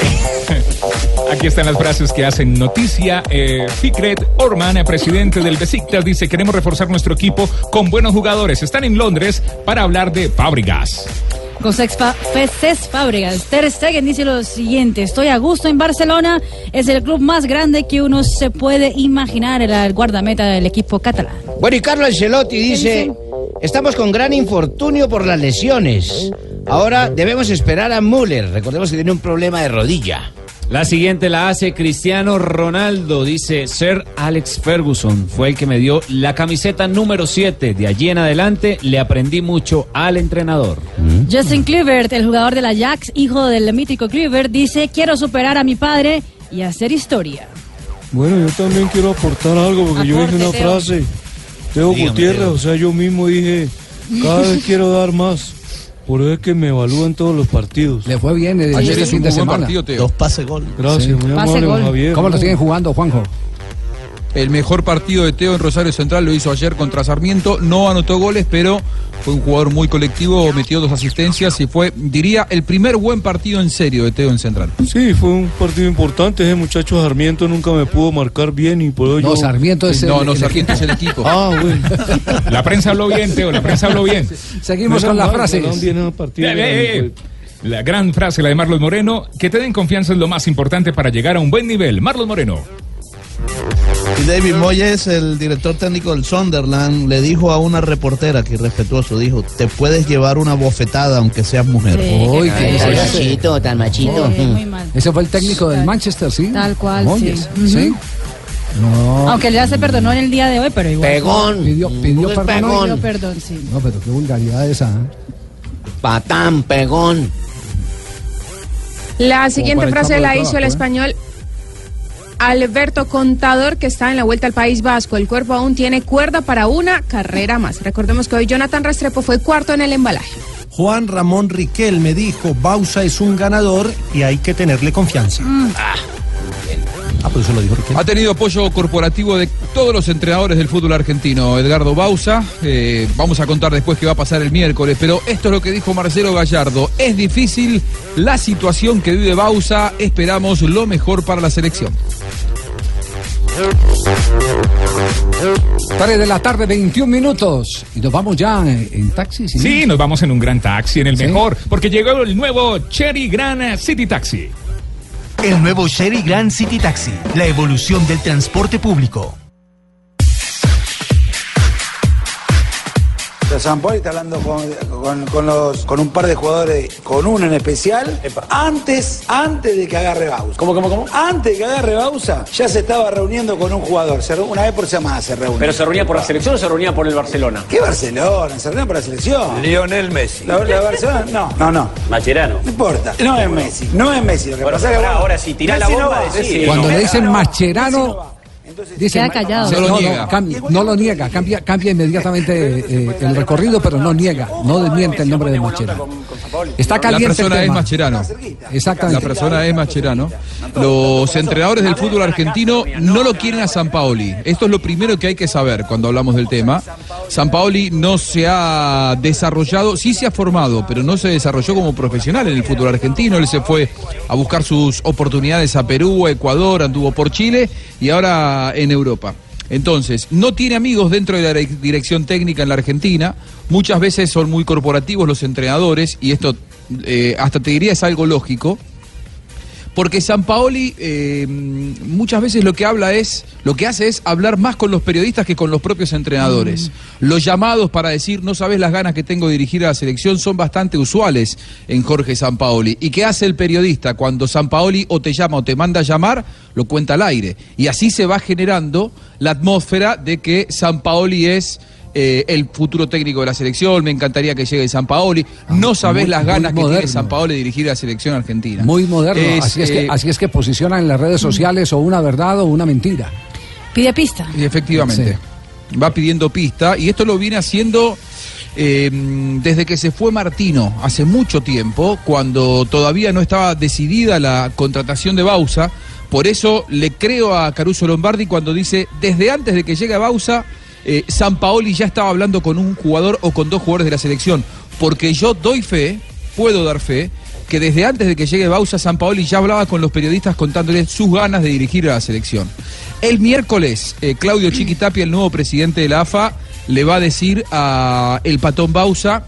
[laughs] aquí están las frases que hacen noticia. Eh, Fikret Orman, presidente del Besiktas, dice queremos reforzar nuestro equipo con buenos jugadores. Están en Londres para hablar de Fábricas. Con Cesc Fábregas, Ter Stegen dice lo siguiente, estoy a gusto en Barcelona, es el club más grande que uno se puede imaginar, era el guardameta del equipo catalán. Bueno, y Carlo Ancelotti dice, estamos con gran infortunio por las lesiones. Ahora debemos esperar a Müller. Recordemos que tiene un problema de rodilla. La siguiente la hace Cristiano Ronaldo, dice Sir Alex Ferguson, fue el que me dio la camiseta número 7. De allí en adelante le aprendí mucho al entrenador. Justin Kluivert, el jugador del Ajax, hijo del mítico Kluivert, dice, quiero superar a mi padre y hacer historia. Bueno, yo también quiero aportar algo porque yo dije una Teo. frase. Teo Dígame, Gutiérrez, Teo. o sea, yo mismo dije, cada vez [laughs] quiero dar más. Por eso es que me evalúan todos los partidos. Le fue bien eh, Ayer este es fin de semana. partido, Teo. Dos pase gol. Gracias, muy amable, don Javier. ¿Cómo lo siguen jugando, Juanjo? El mejor partido de Teo en Rosario Central lo hizo ayer contra Sarmiento. No anotó goles, pero fue un jugador muy colectivo, metió dos asistencias y fue, diría, el primer buen partido en serio de Teo en Central. Sí, fue un partido importante. Ese muchacho Sarmiento nunca me pudo marcar bien y por ello. No, Sarmiento es el- No, no, el Sarmiento es el equipo. [laughs] Ah, bueno. [laughs] La prensa habló bien, Teo, la prensa habló bien. Seguimos con las frases. Eh, eh, eh. La gran frase, la de Marlos Moreno, que te den confianza es lo más importante para llegar a un buen nivel. Marlos Moreno. Y David Moyes, el director técnico del Sunderland, le dijo a una reportera que respetuoso, dijo, te puedes llevar una bofetada aunque seas mujer. Sí, Uy, qué ese- Machito, tan machito. Sí, muy mal. Ese fue el técnico del Manchester, ¿sí? Tal cual, Moyes, sí. ¿sí? No. Aunque ya se perdonó en el día de hoy, pero igual. Pegón. Pidió, pidió perdón. pegón. Pidió perdón, sí. No, pero qué vulgaridad esa. ¿eh? Patán, pegón. La siguiente frase la hizo el ¿eh? español Alberto Contador, que está en la vuelta al País Vasco. El cuerpo aún tiene cuerda para una carrera más. Recordemos que hoy Jonathan Restrepo fue cuarto en el embalaje. Juan Ramón Riquel me dijo, Bausa es un ganador y hay que tenerle confianza. Ah, por eso lo dijo Riquel. Ha tenido apoyo corporativo de todos los entrenadores del fútbol argentino. Edgardo Bausa, eh, vamos a contar después qué va a pasar el miércoles, pero esto es lo que dijo Marcelo Gallardo. Es difícil la situación que vive Bausa, esperamos lo mejor para la selección. 3 de la tarde, 21 minutos. Y nos vamos ya en, en taxi. ¿sí? Sí, nos vamos en un gran taxi, en el Sí. mejor, porque llegó el nuevo Cherry Gran City Taxi. El nuevo Sherry Grand City Taxi, la evolución del transporte público. San Paoli está hablando con, con- con los, con un par de jugadores, con uno en especial, antes, antes de que agarre Bausa. ¿Cómo, cómo, cómo? Antes de que agarre Bausa, ya se estaba reuniendo con un jugador. Se una vez por semana se reúne. ¿Pero se reunía por la selección o se reunía por el Barcelona? ¿Qué Barcelona? Se reúne por la selección. Lionel Messi. La, la Barcelona, no, no, no. Macherano. No importa. No es Messi. No es Messi. Lo que Bueno, pasa es que ahora si tirá la bomba, va, sí. Cuando No, le dicen no, Mascherano, dice, Queda callado. No, lo no, niega. cambia, no lo niega, cambia, cambia inmediatamente [laughs] eh, el recorrido, pero no niega, no desmiente el nombre de Mascherano. Está caliente La persona el es tema. Mascherano. Exactamente. La persona es Mascherano. Los entrenadores del fútbol argentino no lo quieren a San Paoli. Esto es lo primero que hay que saber cuando hablamos del tema. San Paoli no se ha desarrollado, sí se ha formado, pero no se desarrolló como profesional en el fútbol argentino. Él se fue a buscar sus oportunidades a Perú, a Ecuador, anduvo por Chile y ahora en Europa. Entonces, no tiene amigos dentro de la direc- dirección técnica en la Argentina. Muchas veces son muy corporativos los entrenadores y esto eh, hasta te diría es algo lógico. Porque San Paoli eh, muchas veces lo que habla es, lo que hace es hablar más con los periodistas que con los propios entrenadores. Los llamados para decir, no sabes las ganas que tengo de dirigir a la selección son bastante usuales en Jorge San Paoli. ¿Y qué hace el periodista cuando San Paoli o te llama o te manda a llamar? Lo cuenta al aire. Y así se va generando la atmósfera de que San Paoli es eh, el futuro técnico de la selección, me encantaría que llegue San Paoli. No sabés muy- las ganas que tiene. San Paoli de dirigir a la selección argentina. Muy moderno. Es, así, es que, eh, así es que posicionan en las redes sociales o una verdad o una mentira. Pide pista. Y efectivamente. Va pidiendo pista. Y esto lo viene haciendo eh, desde que se fue Martino, hace mucho tiempo, cuando todavía no estaba decidida la contratación de Bausa. Por eso le creo a Caruso Lombardi cuando dice, desde antes de que llegue Bausa, eh, San Paoli ya estaba hablando con un jugador o con dos jugadores de la selección. Porque yo doy fe, puedo dar fe, que desde antes de que llegue Bausa, San Paoli ya hablaba con los periodistas contándoles sus ganas de dirigir a la selección. El miércoles, eh, Claudio Chiquitapia, el nuevo presidente de la AFA, le va a decir a el patón Bausa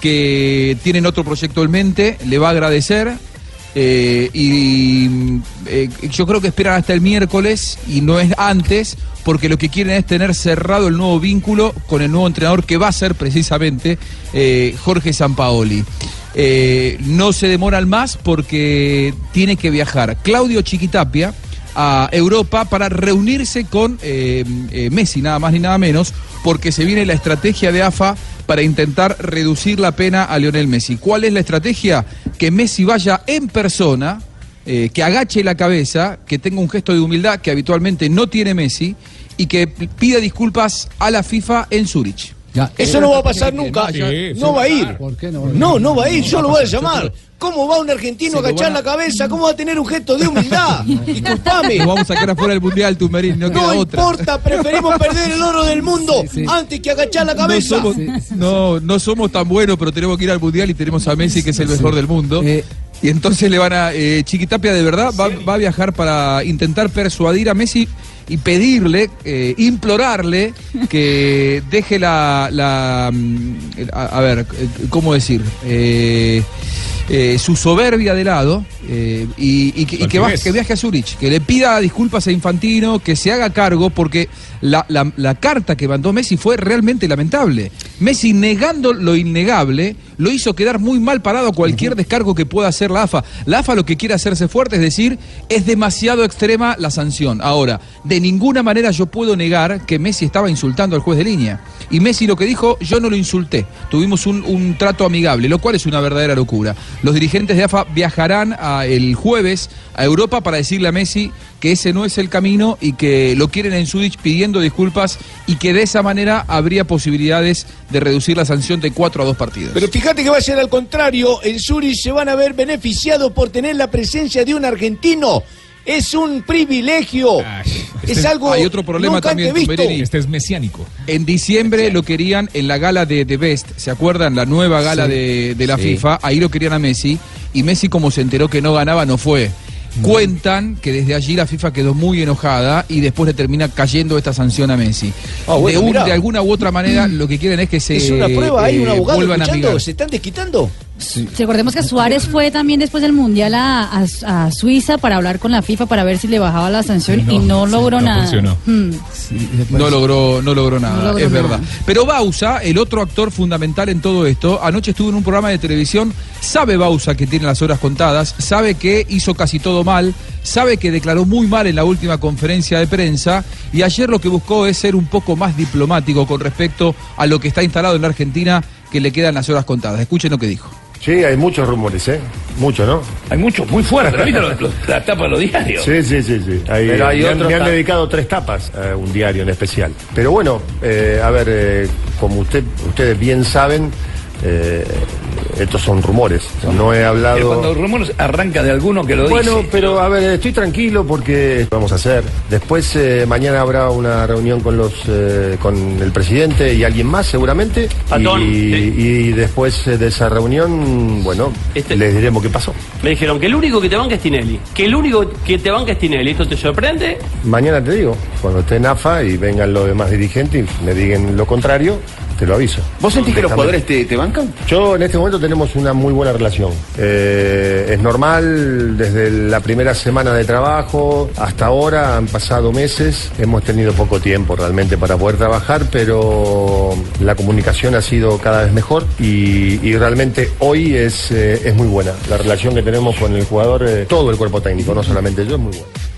que tienen otro proyecto en mente, le va a agradecer. Eh, y eh, yo creo que esperan hasta el miércoles y no es antes, porque lo que quieren es tener cerrado el nuevo vínculo con el nuevo entrenador que va a ser precisamente eh, Jorge Sampaoli. No se demoran más porque tiene que viajar Claudio Chiquitapia a Europa para reunirse con eh, eh, Messi, nada más ni nada menos, porque se viene la estrategia de AFA para intentar reducir la pena a Lionel Messi. ¿Cuál es la estrategia? Que Messi vaya en persona, eh, que agache la cabeza, que tenga un gesto de humildad que habitualmente no tiene Messi y que pida disculpas a la FIFA en Zurich. Eso no va a pasar nunca. No va a ir. ¿Por qué no? No, no va a ir. Yo lo voy a llamar. ¿Cómo va un argentino a lo agachar a- la cabeza? ¿Cómo va a tener un gesto de humildad? [laughs] Disculpame. Nos vamos a sacar afuera del Mundial, Tumberín, no, No queda otra. importa, preferimos perder el oro del mundo antes que agachar la No cabeza. somos, no, no somos tan buenos, pero tenemos que ir al Mundial y tenemos a Messi, que es el mejor del mundo. y entonces le van a... eh, Chiquitapia de verdad va, va a viajar para intentar persuadir a Messi y pedirle, eh, implorarle que deje la... la, mm, a, a ver, ¿cómo decir? Eh, eh, su soberbia de lado eh, y, y que, y que va- Altivez. que viaje a Zurich, que le pida disculpas a Infantino, que se haga cargo, porque la, la- la carta que mandó Messi fue realmente lamentable. Messi negando lo innegable, lo hizo quedar muy mal parado a cualquier descargo que pueda hacer la AFA. La AFA lo que quiere hacerse fuerte es decir, es demasiado extrema la sanción. Ahora, de ninguna manera yo puedo negar que Messi estaba insultando al juez de línea. Y Messi lo que dijo, yo no lo insulté. Tuvimos un, un trato amigable, lo cual es una verdadera locura. Los dirigentes de AFA viajarán el jueves a Europa para decirle a Messi que ese no es el camino y que lo quieren en Zurich pidiendo disculpas y que de esa manera habría posibilidades de reducir la sanción de cuatro a dos partidos. Pero fíjate que va a ser al contrario. En Zurich se van a ver beneficiados por tener la presencia de un argentino. Es un privilegio. es algo Hay otro problema nunca también. Este es mesiánico. En diciembre lo querían en la gala de The Best, ¿se acuerdan? La nueva gala Sí. de, de la Sí. FIFA, ahí lo querían a Messi, y Messi como se enteró que no ganaba, no fue. Cuentan que desde allí la FIFA quedó muy enojada y después le termina cayendo esta sanción a Messi. Ah, bueno, de, un- de alguna u otra manera lo que quieren es que se Es una prueba, hay un eh, abogado escuchando, se están desquitando. Recordemos que Suárez fue también después del Mundial a, a- a Suiza para hablar con la FIFA para ver si le bajaba la sanción y no logró no nada. No logró, no logró nada, logró es nada. verdad. Pero Bausa, el otro actor fundamental en todo esto, anoche estuvo en un programa de televisión, sabe Bausa que tiene las horas contadas, sabe que hizo casi todo mal, sabe que declaró muy mal en la última conferencia de prensa y ayer lo que buscó es ser un poco más diplomático con respecto a lo que está instalado en la Argentina que le quedan las horas contadas. Escuchen lo que dijo. Sí, hay muchos rumores, ¿eh? Muchos, ¿no? Hay muchos, muy fuertes. ¿no ¿Viste los- los- la tapa de los diarios? Sí, sí, sí, sí. Hay- Pero hay me, han, otros me han ta- dedicado tres tapas a un diario en especial. Pero bueno, eh, a ver, eh, como usted, ustedes bien saben, eh, estos son rumores. No he Pero hablado... Cuando el rumor arranca de alguno que lo Bueno, dice. pero a ver, estoy tranquilo porque vamos a hacer. Después eh, mañana habrá una reunión con los eh, con el presidente y alguien más seguramente. Patón, y, sí. y después eh, de esa reunión, bueno, Este- les diremos qué pasó. Me dijeron que el único que te banca es Tinelli. Que el único que te banca es Tinelli. ¿Esto te sorprende? Mañana te digo, cuando esté en AFA y vengan los demás dirigentes y me digan lo contrario, te lo aviso. ¿Vos sentís que los jugadores te, te bancan? Yo en este momento tenemos una muy buena relación. Eh, es normal, desde la primera semana de trabajo hasta ahora han pasado meses, hemos tenido poco tiempo realmente para poder trabajar, pero la comunicación ha sido cada vez mejor y, y realmente hoy es, eh, es muy buena. La relación que tenemos con el jugador, eh, todo el cuerpo técnico, no solamente yo, es muy buena.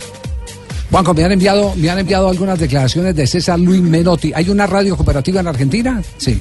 Juanco, me han enviado, me han enviado algunas declaraciones de César Luis Menotti. ¿Hay una radio cooperativa en Argentina? Sí.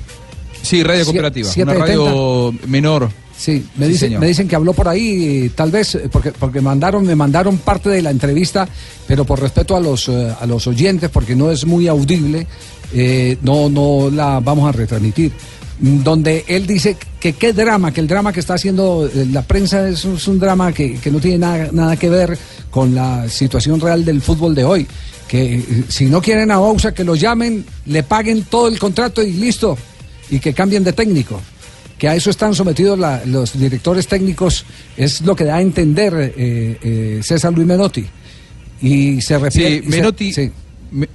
Sí, radio Sie- cooperativa, una 770. radio menor. Sí, me, Sí, dicen, me dicen que habló por ahí, tal vez, porque, porque mandaron, me mandaron parte de la entrevista, pero por respeto a los, eh, a los oyentes, porque no es muy audible, eh, no, no la vamos a retransmitir. Donde él dice que qué drama, que el drama que está haciendo eh, la prensa es, un- es un drama que, que no tiene nada, nada que ver con la situación real del fútbol de hoy. Que eh, si no quieren a Bausa, que lo llamen, le paguen todo el contrato y listo, y que cambien de técnico que a eso están sometidos la- los directores técnicos, es lo que da a entender eh, eh, César Luis Menotti. Y se refiere. Sí, se- Menotti, sí. Me-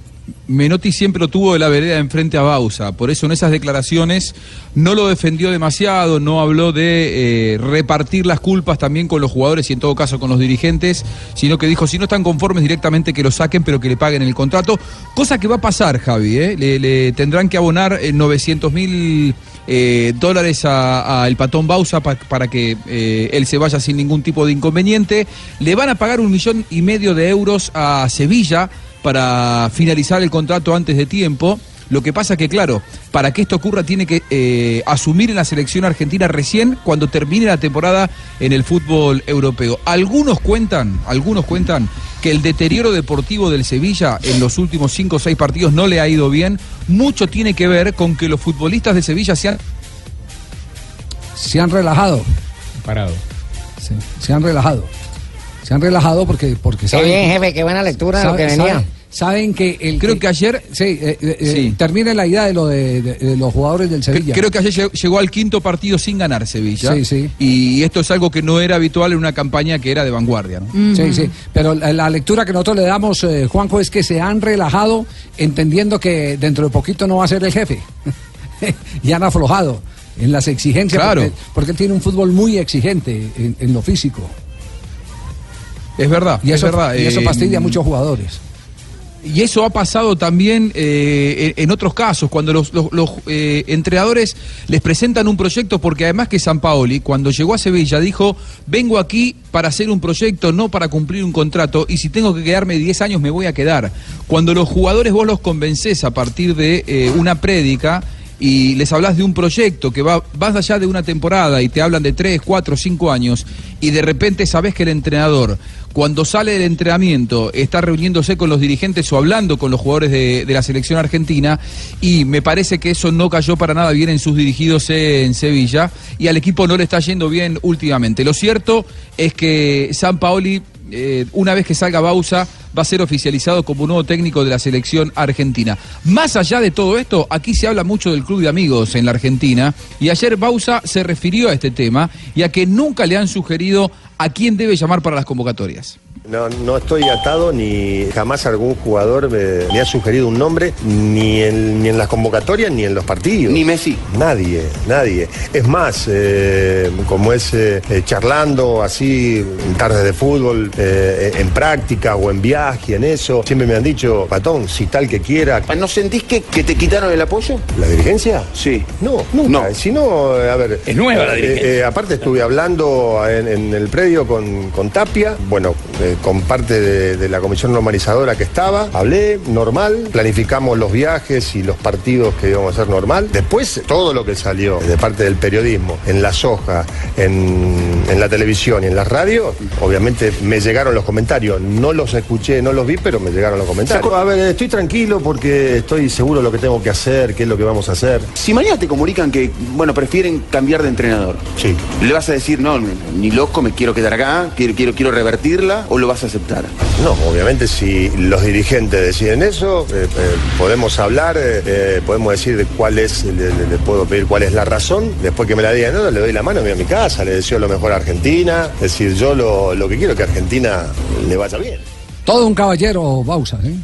Menotti siempre lo tuvo de la vereda enfrente a Bausa, por eso en esas declaraciones no lo defendió demasiado, no habló de eh, repartir las culpas también con los jugadores y en todo caso con los dirigentes, sino que dijo si no están conformes directamente que lo saquen pero que le paguen el contrato, cosa que va a pasar Javi, ¿eh? le, tendrán que abonar eh, 900 mil eh, dólares a- al patón Bausa pa- para que él se vaya sin ningún tipo de inconveniente. Le van a pagar un millón y medio de euros a Sevilla para finalizar el contrato antes de tiempo. Lo que pasa que, claro, para que esto ocurra tiene que eh, asumir en la selección argentina recién cuando termine la temporada en el fútbol europeo. Algunos cuentan, algunos cuentan que el deterioro deportivo del Sevilla en los últimos cinco o seis partidos no le ha ido bien. Mucho tiene que ver con que los futbolistas de Sevilla se han se han relajado. Parado. Sí, se han relajado. Se han relajado porque, porque Qué saben. bien, jefe, qué buena lectura de lo que saben- venía. saben- saben que el. Creo que ayer. Sí, eh, eh, eh, Sí. termine la idea de lo de, de- de los jugadores del Sevilla. Creo que ayer llegó- al quinto partido sin ganar Sevilla. Sí, sí. Y esto es algo que no era habitual en una campaña que era de vanguardia. ¿no? Sí, sí. Pero la, la lectura que nosotros le damos, eh, Juanjo, es que se han relajado entendiendo que dentro de poquito no va a ser el jefe. [laughs] y han aflojado en las exigencias. Claro. Porque, porque él tiene un fútbol muy exigente en, en lo físico. Es verdad, Y es eso, verdad. y eso eh, fastidia a muchos jugadores. Y eso ha pasado también eh, en otros casos, cuando los, los- los, eh, entrenadores les presentan un proyecto, porque además que San Paoli, cuando llegó a Sevilla, dijo, vengo aquí para hacer un proyecto, no para cumplir un contrato, y si tengo que quedarme 10 años me voy a quedar. Cuando los jugadores vos los convencés a partir de una prédica, y les hablas de un proyecto que va más allá de una temporada y te hablan de tres, cuatro, cinco años y de repente sabes que el entrenador cuando sale del entrenamiento está reuniéndose con los dirigentes o hablando con los jugadores de, de la selección argentina y me parece que eso no cayó para nada bien en sus dirigidos en Sevilla y al equipo no le está yendo bien últimamente. Lo cierto es que San Paoli eh, una vez que salga Bausa, va a ser oficializado como nuevo técnico de la selección argentina. Más allá de todo esto, aquí se habla mucho del club de amigos en la Argentina y ayer Bausa se refirió a este tema y a que nunca le han sugerido a quién debe llamar para las convocatorias. No, no estoy atado ni jamás algún jugador me, me ha sugerido un nombre, ni en, ni en las convocatorias ni en los partidos. Ni Messi. Nadie, nadie. Es más, eh, como es eh, eh, charlando así, en tardes de fútbol, eh, en práctica o en viaje, en eso, siempre me han dicho, patón, si tal que quiera. ¿No sentís que, que te quitaron el apoyo? ¿La dirigencia? Sí. No, nunca. Si no, a ver. Es nueva la eh, dirigencia. eh, aparte estuve hablando en, en el predio con, con Tapia, bueno, eh, con parte de, de la comisión normalizadora que estaba, hablé normal, planificamos los viajes y los partidos que íbamos a hacer normal. Después, todo lo que salió de parte del periodismo, en la soja, en, en la televisión y en las radios, obviamente me llegaron los comentarios. No los escuché, no los vi, pero me llegaron los comentarios. A ver, estoy tranquilo porque estoy seguro de lo que tengo que hacer, qué es lo que vamos a hacer. Si mañana te comunican que, bueno, prefieren cambiar de entrenador, sí. ¿le vas a decir, no, ni loco, me quiero quedar acá, quiero, quiero, quiero revertirla, o lo vas a aceptar? No, obviamente si los dirigentes deciden eso, eh, eh, podemos hablar, eh, podemos decir de cuál es, le, le- le puedo pedir cuál es la razón. Después que me la digan, no, le doy la mano, me voy a mi casa, le deseo lo mejor a Argentina. Es decir, yo lo, lo que quiero es que a Argentina le vaya bien. Todo un caballero, Bausa, ¿eh?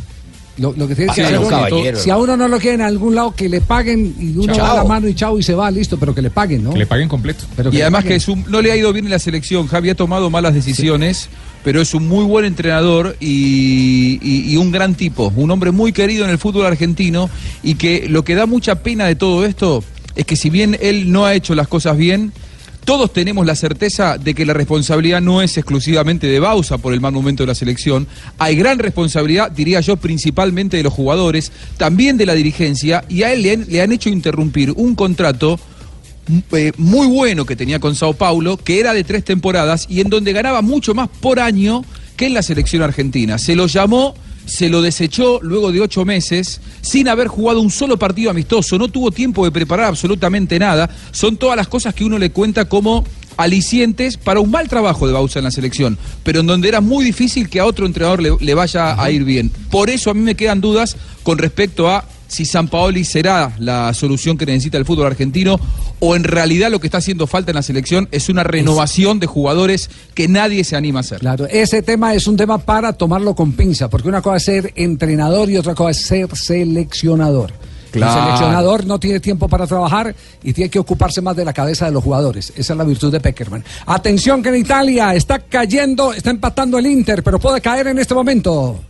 Lo, lo que tiene que Ah, hacer un uno, caballero. si a uno no lo quieren en algún lado, que le paguen y uno Chao. da la mano y chao y se va, listo, pero que le paguen, ¿no? Que le paguen completo. Pero y además paguen. que es un- no le ha ido bien en la selección, Javi ha tomado malas decisiones, pero es un muy buen entrenador y, y- y un gran tipo, un hombre muy querido en el fútbol argentino y que lo que da mucha pena de todo esto es que si bien él no ha hecho las cosas bien, todos tenemos la certeza de que la responsabilidad no es exclusivamente de Bausa por el mal momento de la selección. Hay gran responsabilidad, diría yo, principalmente de los jugadores, también de la dirigencia, y a él le han, hecho interrumpir un contrato eh, muy bueno que tenía con Sao Paulo, que era de tres temporadas y en donde ganaba mucho más por año que en la selección argentina. Se lo llamó, se lo desechó luego de ocho meses, sin haber jugado un solo partido amistoso, no tuvo tiempo de preparar absolutamente nada. Son todas las cosas que uno le cuenta como alicientes para un mal trabajo de Bausa en la selección, pero en donde era muy difícil que a otro entrenador le, le vaya a ir bien. Por eso a mí me quedan dudas con respecto a si San Paoli será la solución que necesita el fútbol argentino o en realidad lo que está haciendo falta en la selección es una renovación de jugadores que nadie se anima a hacer. Claro, ese tema es un tema para tomarlo con pinza, porque una cosa es ser entrenador y otra cosa es ser seleccionador. Claro. El seleccionador no tiene tiempo para trabajar y tiene que ocuparse más de la cabeza de los jugadores. Esa es la virtud de Peckerman. Atención que en Italia está cayendo, está empatando el Inter, pero puede caer en este momento.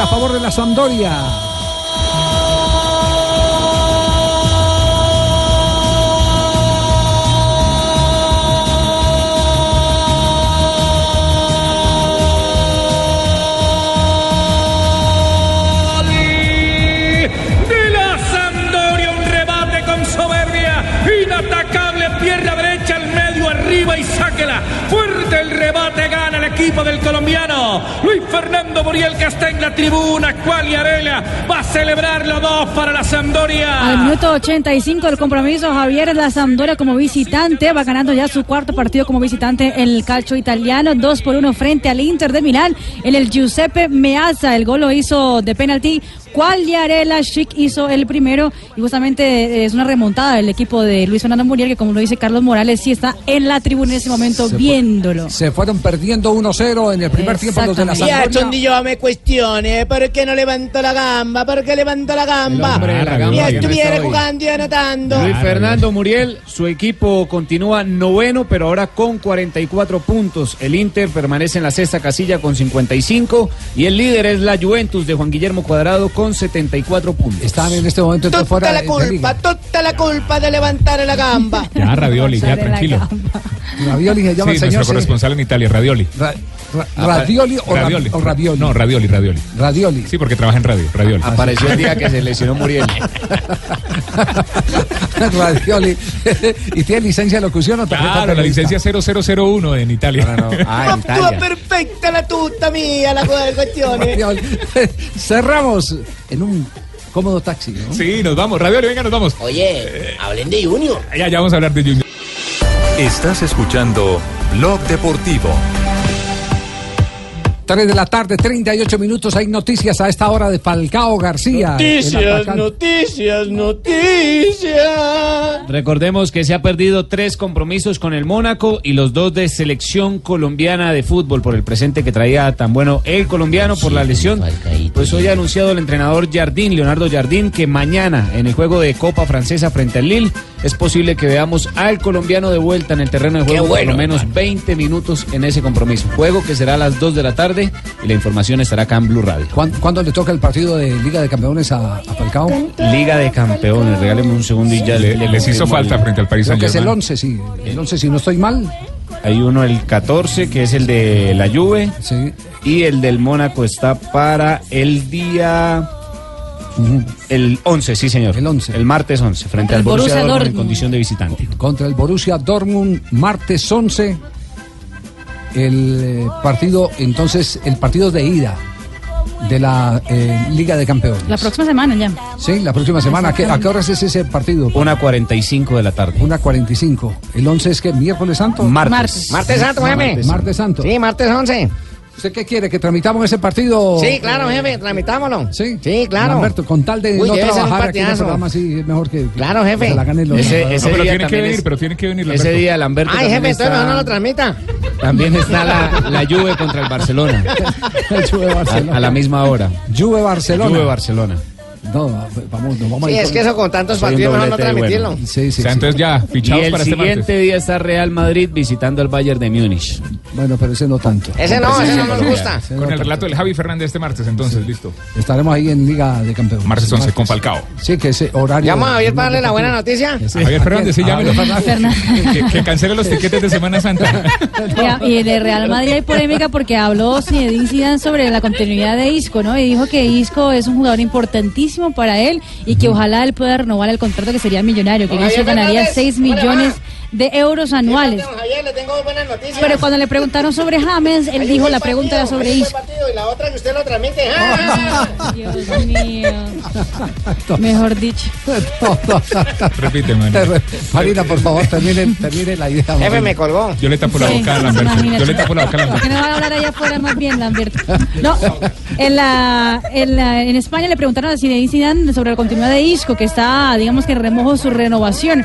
A favor de la Sampdoria. de la Sampdoria, un rebate con soberbia, inatacable, pierna derecha al medio, arriba y sáquela. Fuerte el rebate, gana equipo del colombiano. Luis Fernando Muriel que está en la tribuna, Quali Arela va a celebrar los dos para la Sampdoria. Al minuto 85 del compromiso, Javier la Sampdoria como visitante va ganando ya su cuarto partido como visitante en el calcio italiano, 2 por 1 frente al Inter de Milán. En el Giuseppe Meazza, el gol lo hizo de penalti. Quagliarella Chic hizo el primero y justamente eh, es una remontada del equipo de Luis Fernando Muriel que como lo dice Carlos Morales sí está en la tribuna en ese momento Se fue- viéndolo. Se fueron perdiendo 1-0 en el primer tiempo los de la Ya, Sampdoria. Chondillo, me cuestione, ¿por qué no levantó la gamba? ¿Por qué levantó la gamba? hombre la gamba estuviera jugando y anotando. Luis Fernando Muriel, su equipo continúa noveno, pero ahora con 44 puntos. El Inter permanece en la sexta casilla con 55 y el líder es la Juventus de Juan Guillermo Cuadrado con con 74 puntos. Están en este momento entonces, Toda fuera la culpa, toda la culpa de levantar la gamba. [laughs] Ya, Radioli, ya, tranquilo. Ravioli se llama Sí, el señor. nuestro sí. corresponsal en Italia, Radioli. Ra- ra- radioli o, ra- Radioli. o ravioli. No, Radioli, Radioli. Radioli. Sí, porque trabaja en radio, Radioli. Apareció el día que se lesionó Muriel. [laughs] Radioli. ¿Y tiene licencia de locución o tarjeta Claro, la licencia 0001 en Italia. Ah, Actúa perfecta la tuta mía, la. Radioli. [laughs] Cerramos en un cómodo taxi. ¿no? Sí, nos vamos. Radioli, venga, nos vamos. Oye, hablen de Junior. Ya, ya vamos a hablar de Junior. Estás escuchando Blog Deportivo. 3 de la tarde, 38 minutos. Hay noticias a esta hora de Falcao García. Noticias, noticias, noticias. Recordemos que se ha perdido tres compromisos con el Mónaco y los dos de selección colombiana de fútbol por el presente que traía tan bueno el colombiano por la lesión. Pues hoy ha anunciado el entrenador Jardín, Leonardo Jardín, que mañana en el juego de Copa Francesa frente al Lille es posible que veamos al colombiano de vuelta en el terreno de juego por lo menos 20 minutos en ese compromiso. Juego que será a las 2 de la tarde y la información estará acá en Blue Radio. ¿Cuándo, cuándo le toca el partido de Liga de Campeones a, a Falcao? Liga de Campeones, regáleme un segundo y ya Le- les hizo falta frente al Paris Creo que es el Saint-Germain. 11, sí. El 11, si no estoy mal. Hay uno el 14, que es el de la Juve. Y el del Mónaco está para el día... El 11, sí señor. El 11. El martes 11, frente El al Borussia, Borussia Dortmund en Dortmund. condición de visitante. Contra el Borussia Dortmund, martes 11. El eh, partido, entonces, el partido de ida de la eh, Liga de Campeones. La próxima semana ya. Sí, la próxima semana. ¿A qué, a qué horas es ese partido? Una 45 de la tarde. Una 45. ¿El 11 es que miércoles santo? Martes. Martes. Martes santo. Martes, Martes santo. Sí, martes 11. ¿Usted qué quiere? ¿Que tramitamos ese partido? Sí, claro, jefe, tramitámoslo. Sí, Sí, claro. Alberto, con tal de Uy, no trabajar aquí en el programa, sí, es mejor que, Claro, jefe. que se la ganen los Ese- ese No, pero día tiene que venir, es- pero tiene que venir. Ese Lamberto. día Lamberto Ay, también jefe, entonces está- mejor no lo transmita. También está la, la Juve contra el Barcelona. [laughs] El Juve Barcelona. A, a la misma hora. Juve Barcelona. Juve Barcelona. No, vamos, nos vamos a Sí, ir es con- que eso con tantos Soy partidos mejor no transmitirlo. bueno. Sí, sí, O sea, sí. entonces ya, Y fichados el para este siguiente martes. día está Real Madrid visitando al Bayern de Múnich. Bueno, pero ese no tanto. Ese no, ese no nos gusta. Con el relato del Javi Fernández este martes, entonces, listo. Estaremos ahí en Liga de Campeones. Martes 11, con Falcao. Sí, que ese horario. Llamo a Javier para darle la buena noticia. Sí. Javier Fernández, sí, Ah, llámelo. Fernández. Que, que cancele los tiquetes de Semana Santa. [laughs] Y, de Real Madrid hay polémica porque habló Zinedine Zidane sobre la continuidad de Isco, ¿no? Y dijo que Isco es un jugador importantísimo para él y que ojalá él pueda renovar el contrato que sería millonario, que Isco ganaría Fernández, 6 ¿cómo le va? millones de euros anuales. Don Javier, le tengo buenas noticias. Pero cuando le preguntaron sobre James, él Ahí dijo la pregunta era sobre Isco. Y la otra que usted lo transmite. [laughs] ¡ah! Dios mío. Mejor dicho. [laughs] Repite, man. Marina, por favor, termine, termine la idea. Jefe, me colgó. Yo le tapo la Sí, boca a Lamberto. Yo le tapo la boca a ¿Por qué Lamberto. no va a hablar allá afuera más bien, Lamberto? No, en, la, en, la- en España le preguntaron a Zinedine Zidane sobre la continuidad de Isco, que está, digamos que remojo su renovación,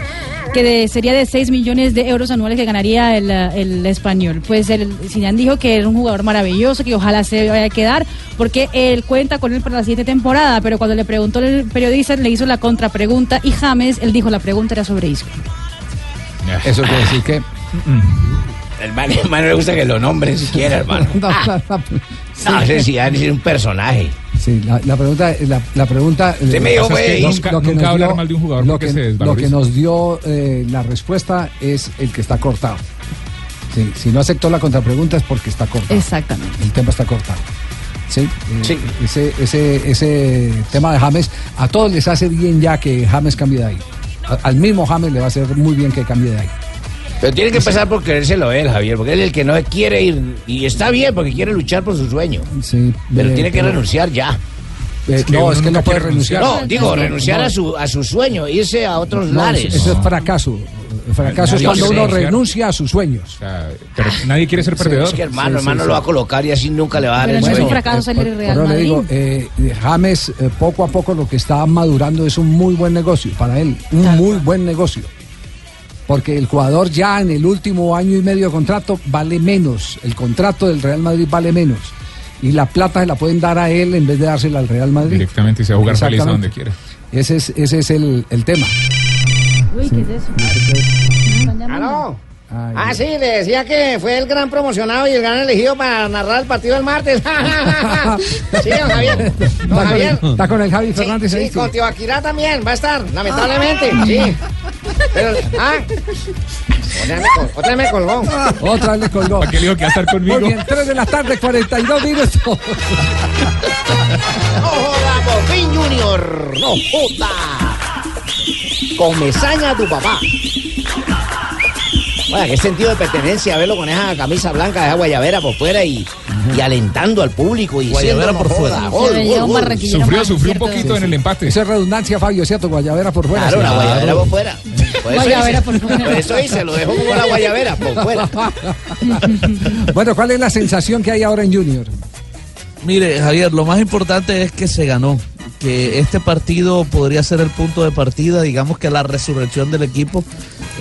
que de- sería de 6 millones de euros anuales que ganaría el, el español. Pues el Zidane dijo que era un jugador maravilloso, que ojalá se vaya a quedar, porque él cuenta con él para la siguiente temporada, pero cuando le preguntó el periodista, le hizo la contrapregunta y James, él dijo la pregunta era sobre Isco. Eso quiere decir que. Hermano, hermano, le gusta que lo nombren siquiera, [laughs] hermano. No, no, no. No, sí ha de ser un personaje. Sí, la, la pregunta, la, la pregunta. Usted me dijo, es que güey, nunca, lo que nunca hablar dio- mal de un jugador lo que, se lo que nos dio eh, la respuesta es el que está cortado. Sí, si no aceptó la contrapregunta es porque está cortado. Exactamente. El tema está cortado. Sí, eh, Ese, ese, ese tema de James, a todos les hace bien ya que James cambie de ahí. A- al mismo James le va a hacer muy bien que cambie de ahí. Pero tiene que empezar por creérselo él, Javier, porque él es el que no quiere ir. Y está bien, porque quiere luchar por su sueño. Sí, Pero eh, tiene que pero- renunciar ya. eh, que no, uno es que no puede renunciar. No, digo, No, renunciar no. a su a su sueño, irse a otros No, lares. eso es fracaso. El fracaso es cuando uno renuncia a sus sueños. O sea, pero nadie quiere ser perdedor. Es que hermano, Sí, hermano sí. lo va a colocar y así nunca le va a dar Pero el no es un fracaso salir Real eso le digo, Madrid. eh, James eh, poco a poco lo que está madurando es un muy buen negocio para él, un muy buen negocio. Porque el jugador ya en el último año y medio de contrato vale menos, el contrato del Real Madrid vale menos. Y la plata se la pueden dar a él en vez de dársela al Real Madrid. Directamente y se va a jugar feliz a donde quiera. Ese es, ese es el, el tema. Uy, ¿qué es eso? ¿Están llamando? ¿Aló? Ah, sí, le decía que fue el gran promocionado y el gran elegido para narrar el partido del martes. [laughs] sí, don Javier. [laughs] Don Está con, Javier. el, está con el Javi Fernández ahí. Sí, con Tibaquirá también va a estar, lamentablemente. Sí. Pero, ah. Otra otra me colgó. Otra vez le colgó. ¿Para qué le dijo que va a estar conmigo? Muy bien, 3 de la tarde, 42 minutos. [laughs] ¡No joda, Popín Junior! ¡No joda! Comezaña tu papá. Oiga, qué sentido de pertenencia verlo con esa camisa blanca, esa guayabera por fuera y, y alentando al público. Y Guayabera por "No fuera". joda, gol, Se veía gol, un gol". barranquillero Sufrió, sufrió un poquito en el empate. Esa es redundancia, Fabio, ¿cierto? Guayabera por fuera. Claro, sí. guayabera por fuera. Por eso Guayabera hice- por. Por eso hice, lo dejo como la guayabera por fuera. [laughs] Bueno, ¿cuál es la sensación que hay ahora en Junior? Mire, Javier, lo más importante es que se ganó. Que este partido podría ser el punto de partida, digamos que la resurrección del equipo.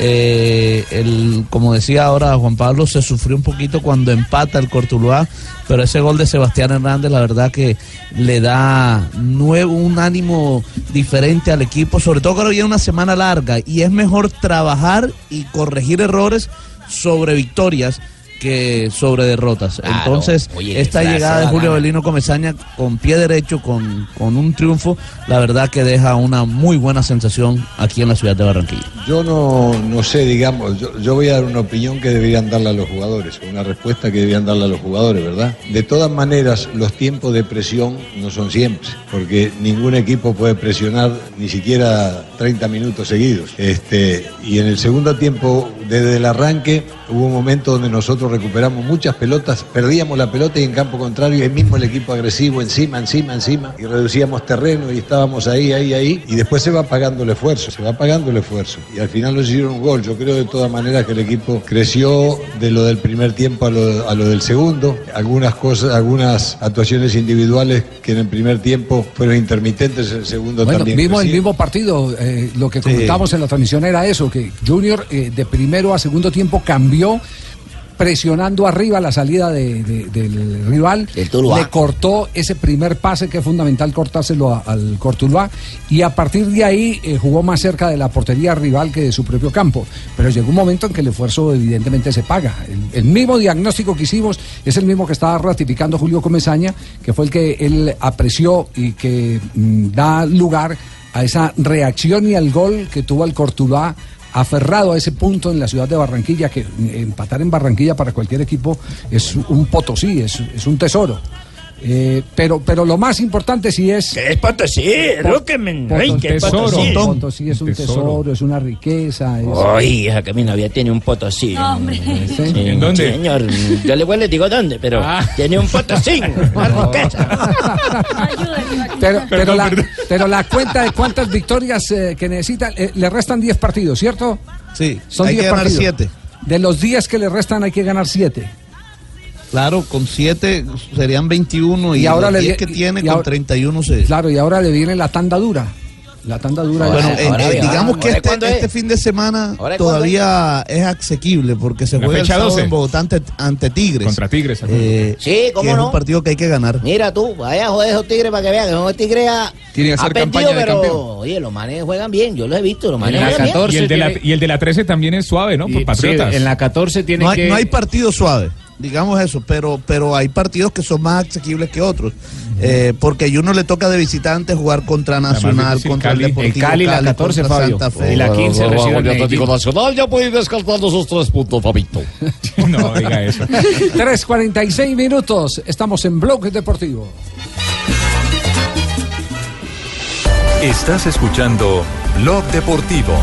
Eh, el, como decía ahora Juan Pablo, se sufrió un poquito cuando empata el Cortuluá, pero ese gol de Sebastián Hernández, la verdad que le da nuevo, un ánimo diferente al equipo, sobre todo que viene una semana larga y es mejor trabajar y corregir errores sobre victorias que sobre derrotas. Claro. Entonces, Oye, esta llegada de Julio. Belino Comesaña con pie derecho, con, con un triunfo, la verdad que deja una muy buena sensación aquí en la ciudad de Barranquilla. Yo no, no sé, digamos, yo, yo voy a dar una opinión que deberían darle a los jugadores, una respuesta que deberían darle a los jugadores, ¿verdad? De todas maneras, los tiempos de presión no son siempre, porque ningún equipo puede presionar ni siquiera 30 minutos seguidos. Este, y en el segundo tiempo, desde el arranque, hubo un momento donde nosotros recuperamos muchas pelotas, perdíamos la pelota y en campo contrario, el mismo el equipo agresivo, encima, encima, encima, y reducíamos terreno y estábamos ahí, ahí, ahí, y después se va pagando el esfuerzo, se va pagando el esfuerzo. Y al final nos hicieron un gol. Yo creo de todas maneras que el equipo creció de lo del primer tiempo a lo, a lo del segundo. Algunas cosas, algunas actuaciones individuales que en el primer tiempo fueron intermitentes, en el segundo Bueno, también. vimos el mismo partido. eh, lo que Sí. comentamos en la transmisión era eso, que Junior eh, de primero a segundo tiempo cambió presionando arriba la salida de- de- del rival. Le cortó ese primer pase que es fundamental cortárselo a- al Cortuluá y a partir de ahí eh, jugó más cerca de la portería rival que de su propio campo. Pero llegó un momento en que el esfuerzo evidentemente se paga. El, el mismo diagnóstico que hicimos es el mismo que estaba ratificando Julio Comesaña, que fue el que él apreció y que mm, da lugar a esa reacción y al gol que tuvo el Cortuluá aferrado a ese punto en la ciudad de Barranquilla, que empatar en Barranquilla para cualquier equipo es un potosí, es, es un tesoro. Eh, pero, pero lo más importante sí es... ¿Qué es Potosí? Po- que me Potosí, ¿qué es Potosí? Potosí es un tesoro, es una riqueza. Es... Ay, hija, que mi novia tiene un potosí. ¿Sí? ¿En dónde? Señor, yo le les digo dónde, pero tiene un potosí. [laughs] una riqueza. Pero, pero, la, pero la cuenta de cuántas victorias eh, que necesita, eh, le restan 10 partidos, ¿cierto? Sí, Son hay 10 que ganar partidos. 7. De los 10 que le restan hay que ganar 7. Claro, con 7 serían 21 y, Y ahora los le 10 vi- que tiene con ahora- 31 se... Claro, y ahora le viene la tanda dura. La tanda dura. Bueno, eh, eh, bien. digamos que ¿Ahora este, es? este fin de semana ¿Ahora cuándo todavía es asequible porque se La juega el sábado 12. en Bogotá ante, ante Tigres. Contra Tigres. Eh, Sí, ¿cómo que es no? un partido que hay que ganar. Mira tú, vaya a joder esos tigres para que vean que son tigres a, Tienen que ha hacer perdido, campaña de pero campeón. oye, los manes juegan bien, yo los he visto, los Y manes la juegan bien. 14 y el, de la, y el de la 13 también es suave, ¿no? Por Y- Patriotas. sí, en la 14 tiene no hay, que... no hay partido suave, digamos eso, pero, pero hay partidos que son más asequibles que otros. Eh, porque a uno le toca de visitante jugar contra Nacional, contra Cali. el Deportivo El Cali, la Cali, 14, contra Fabio. Santa Fe. Y la 15 recibe al Medellín. Atlético Nacional ya puede ir descartando esos tres puntos, papito. [laughs] no, diga eso. [laughs] 3.46 minutos. Estamos en Blog Deportivo. Estás escuchando Blog Deportivo.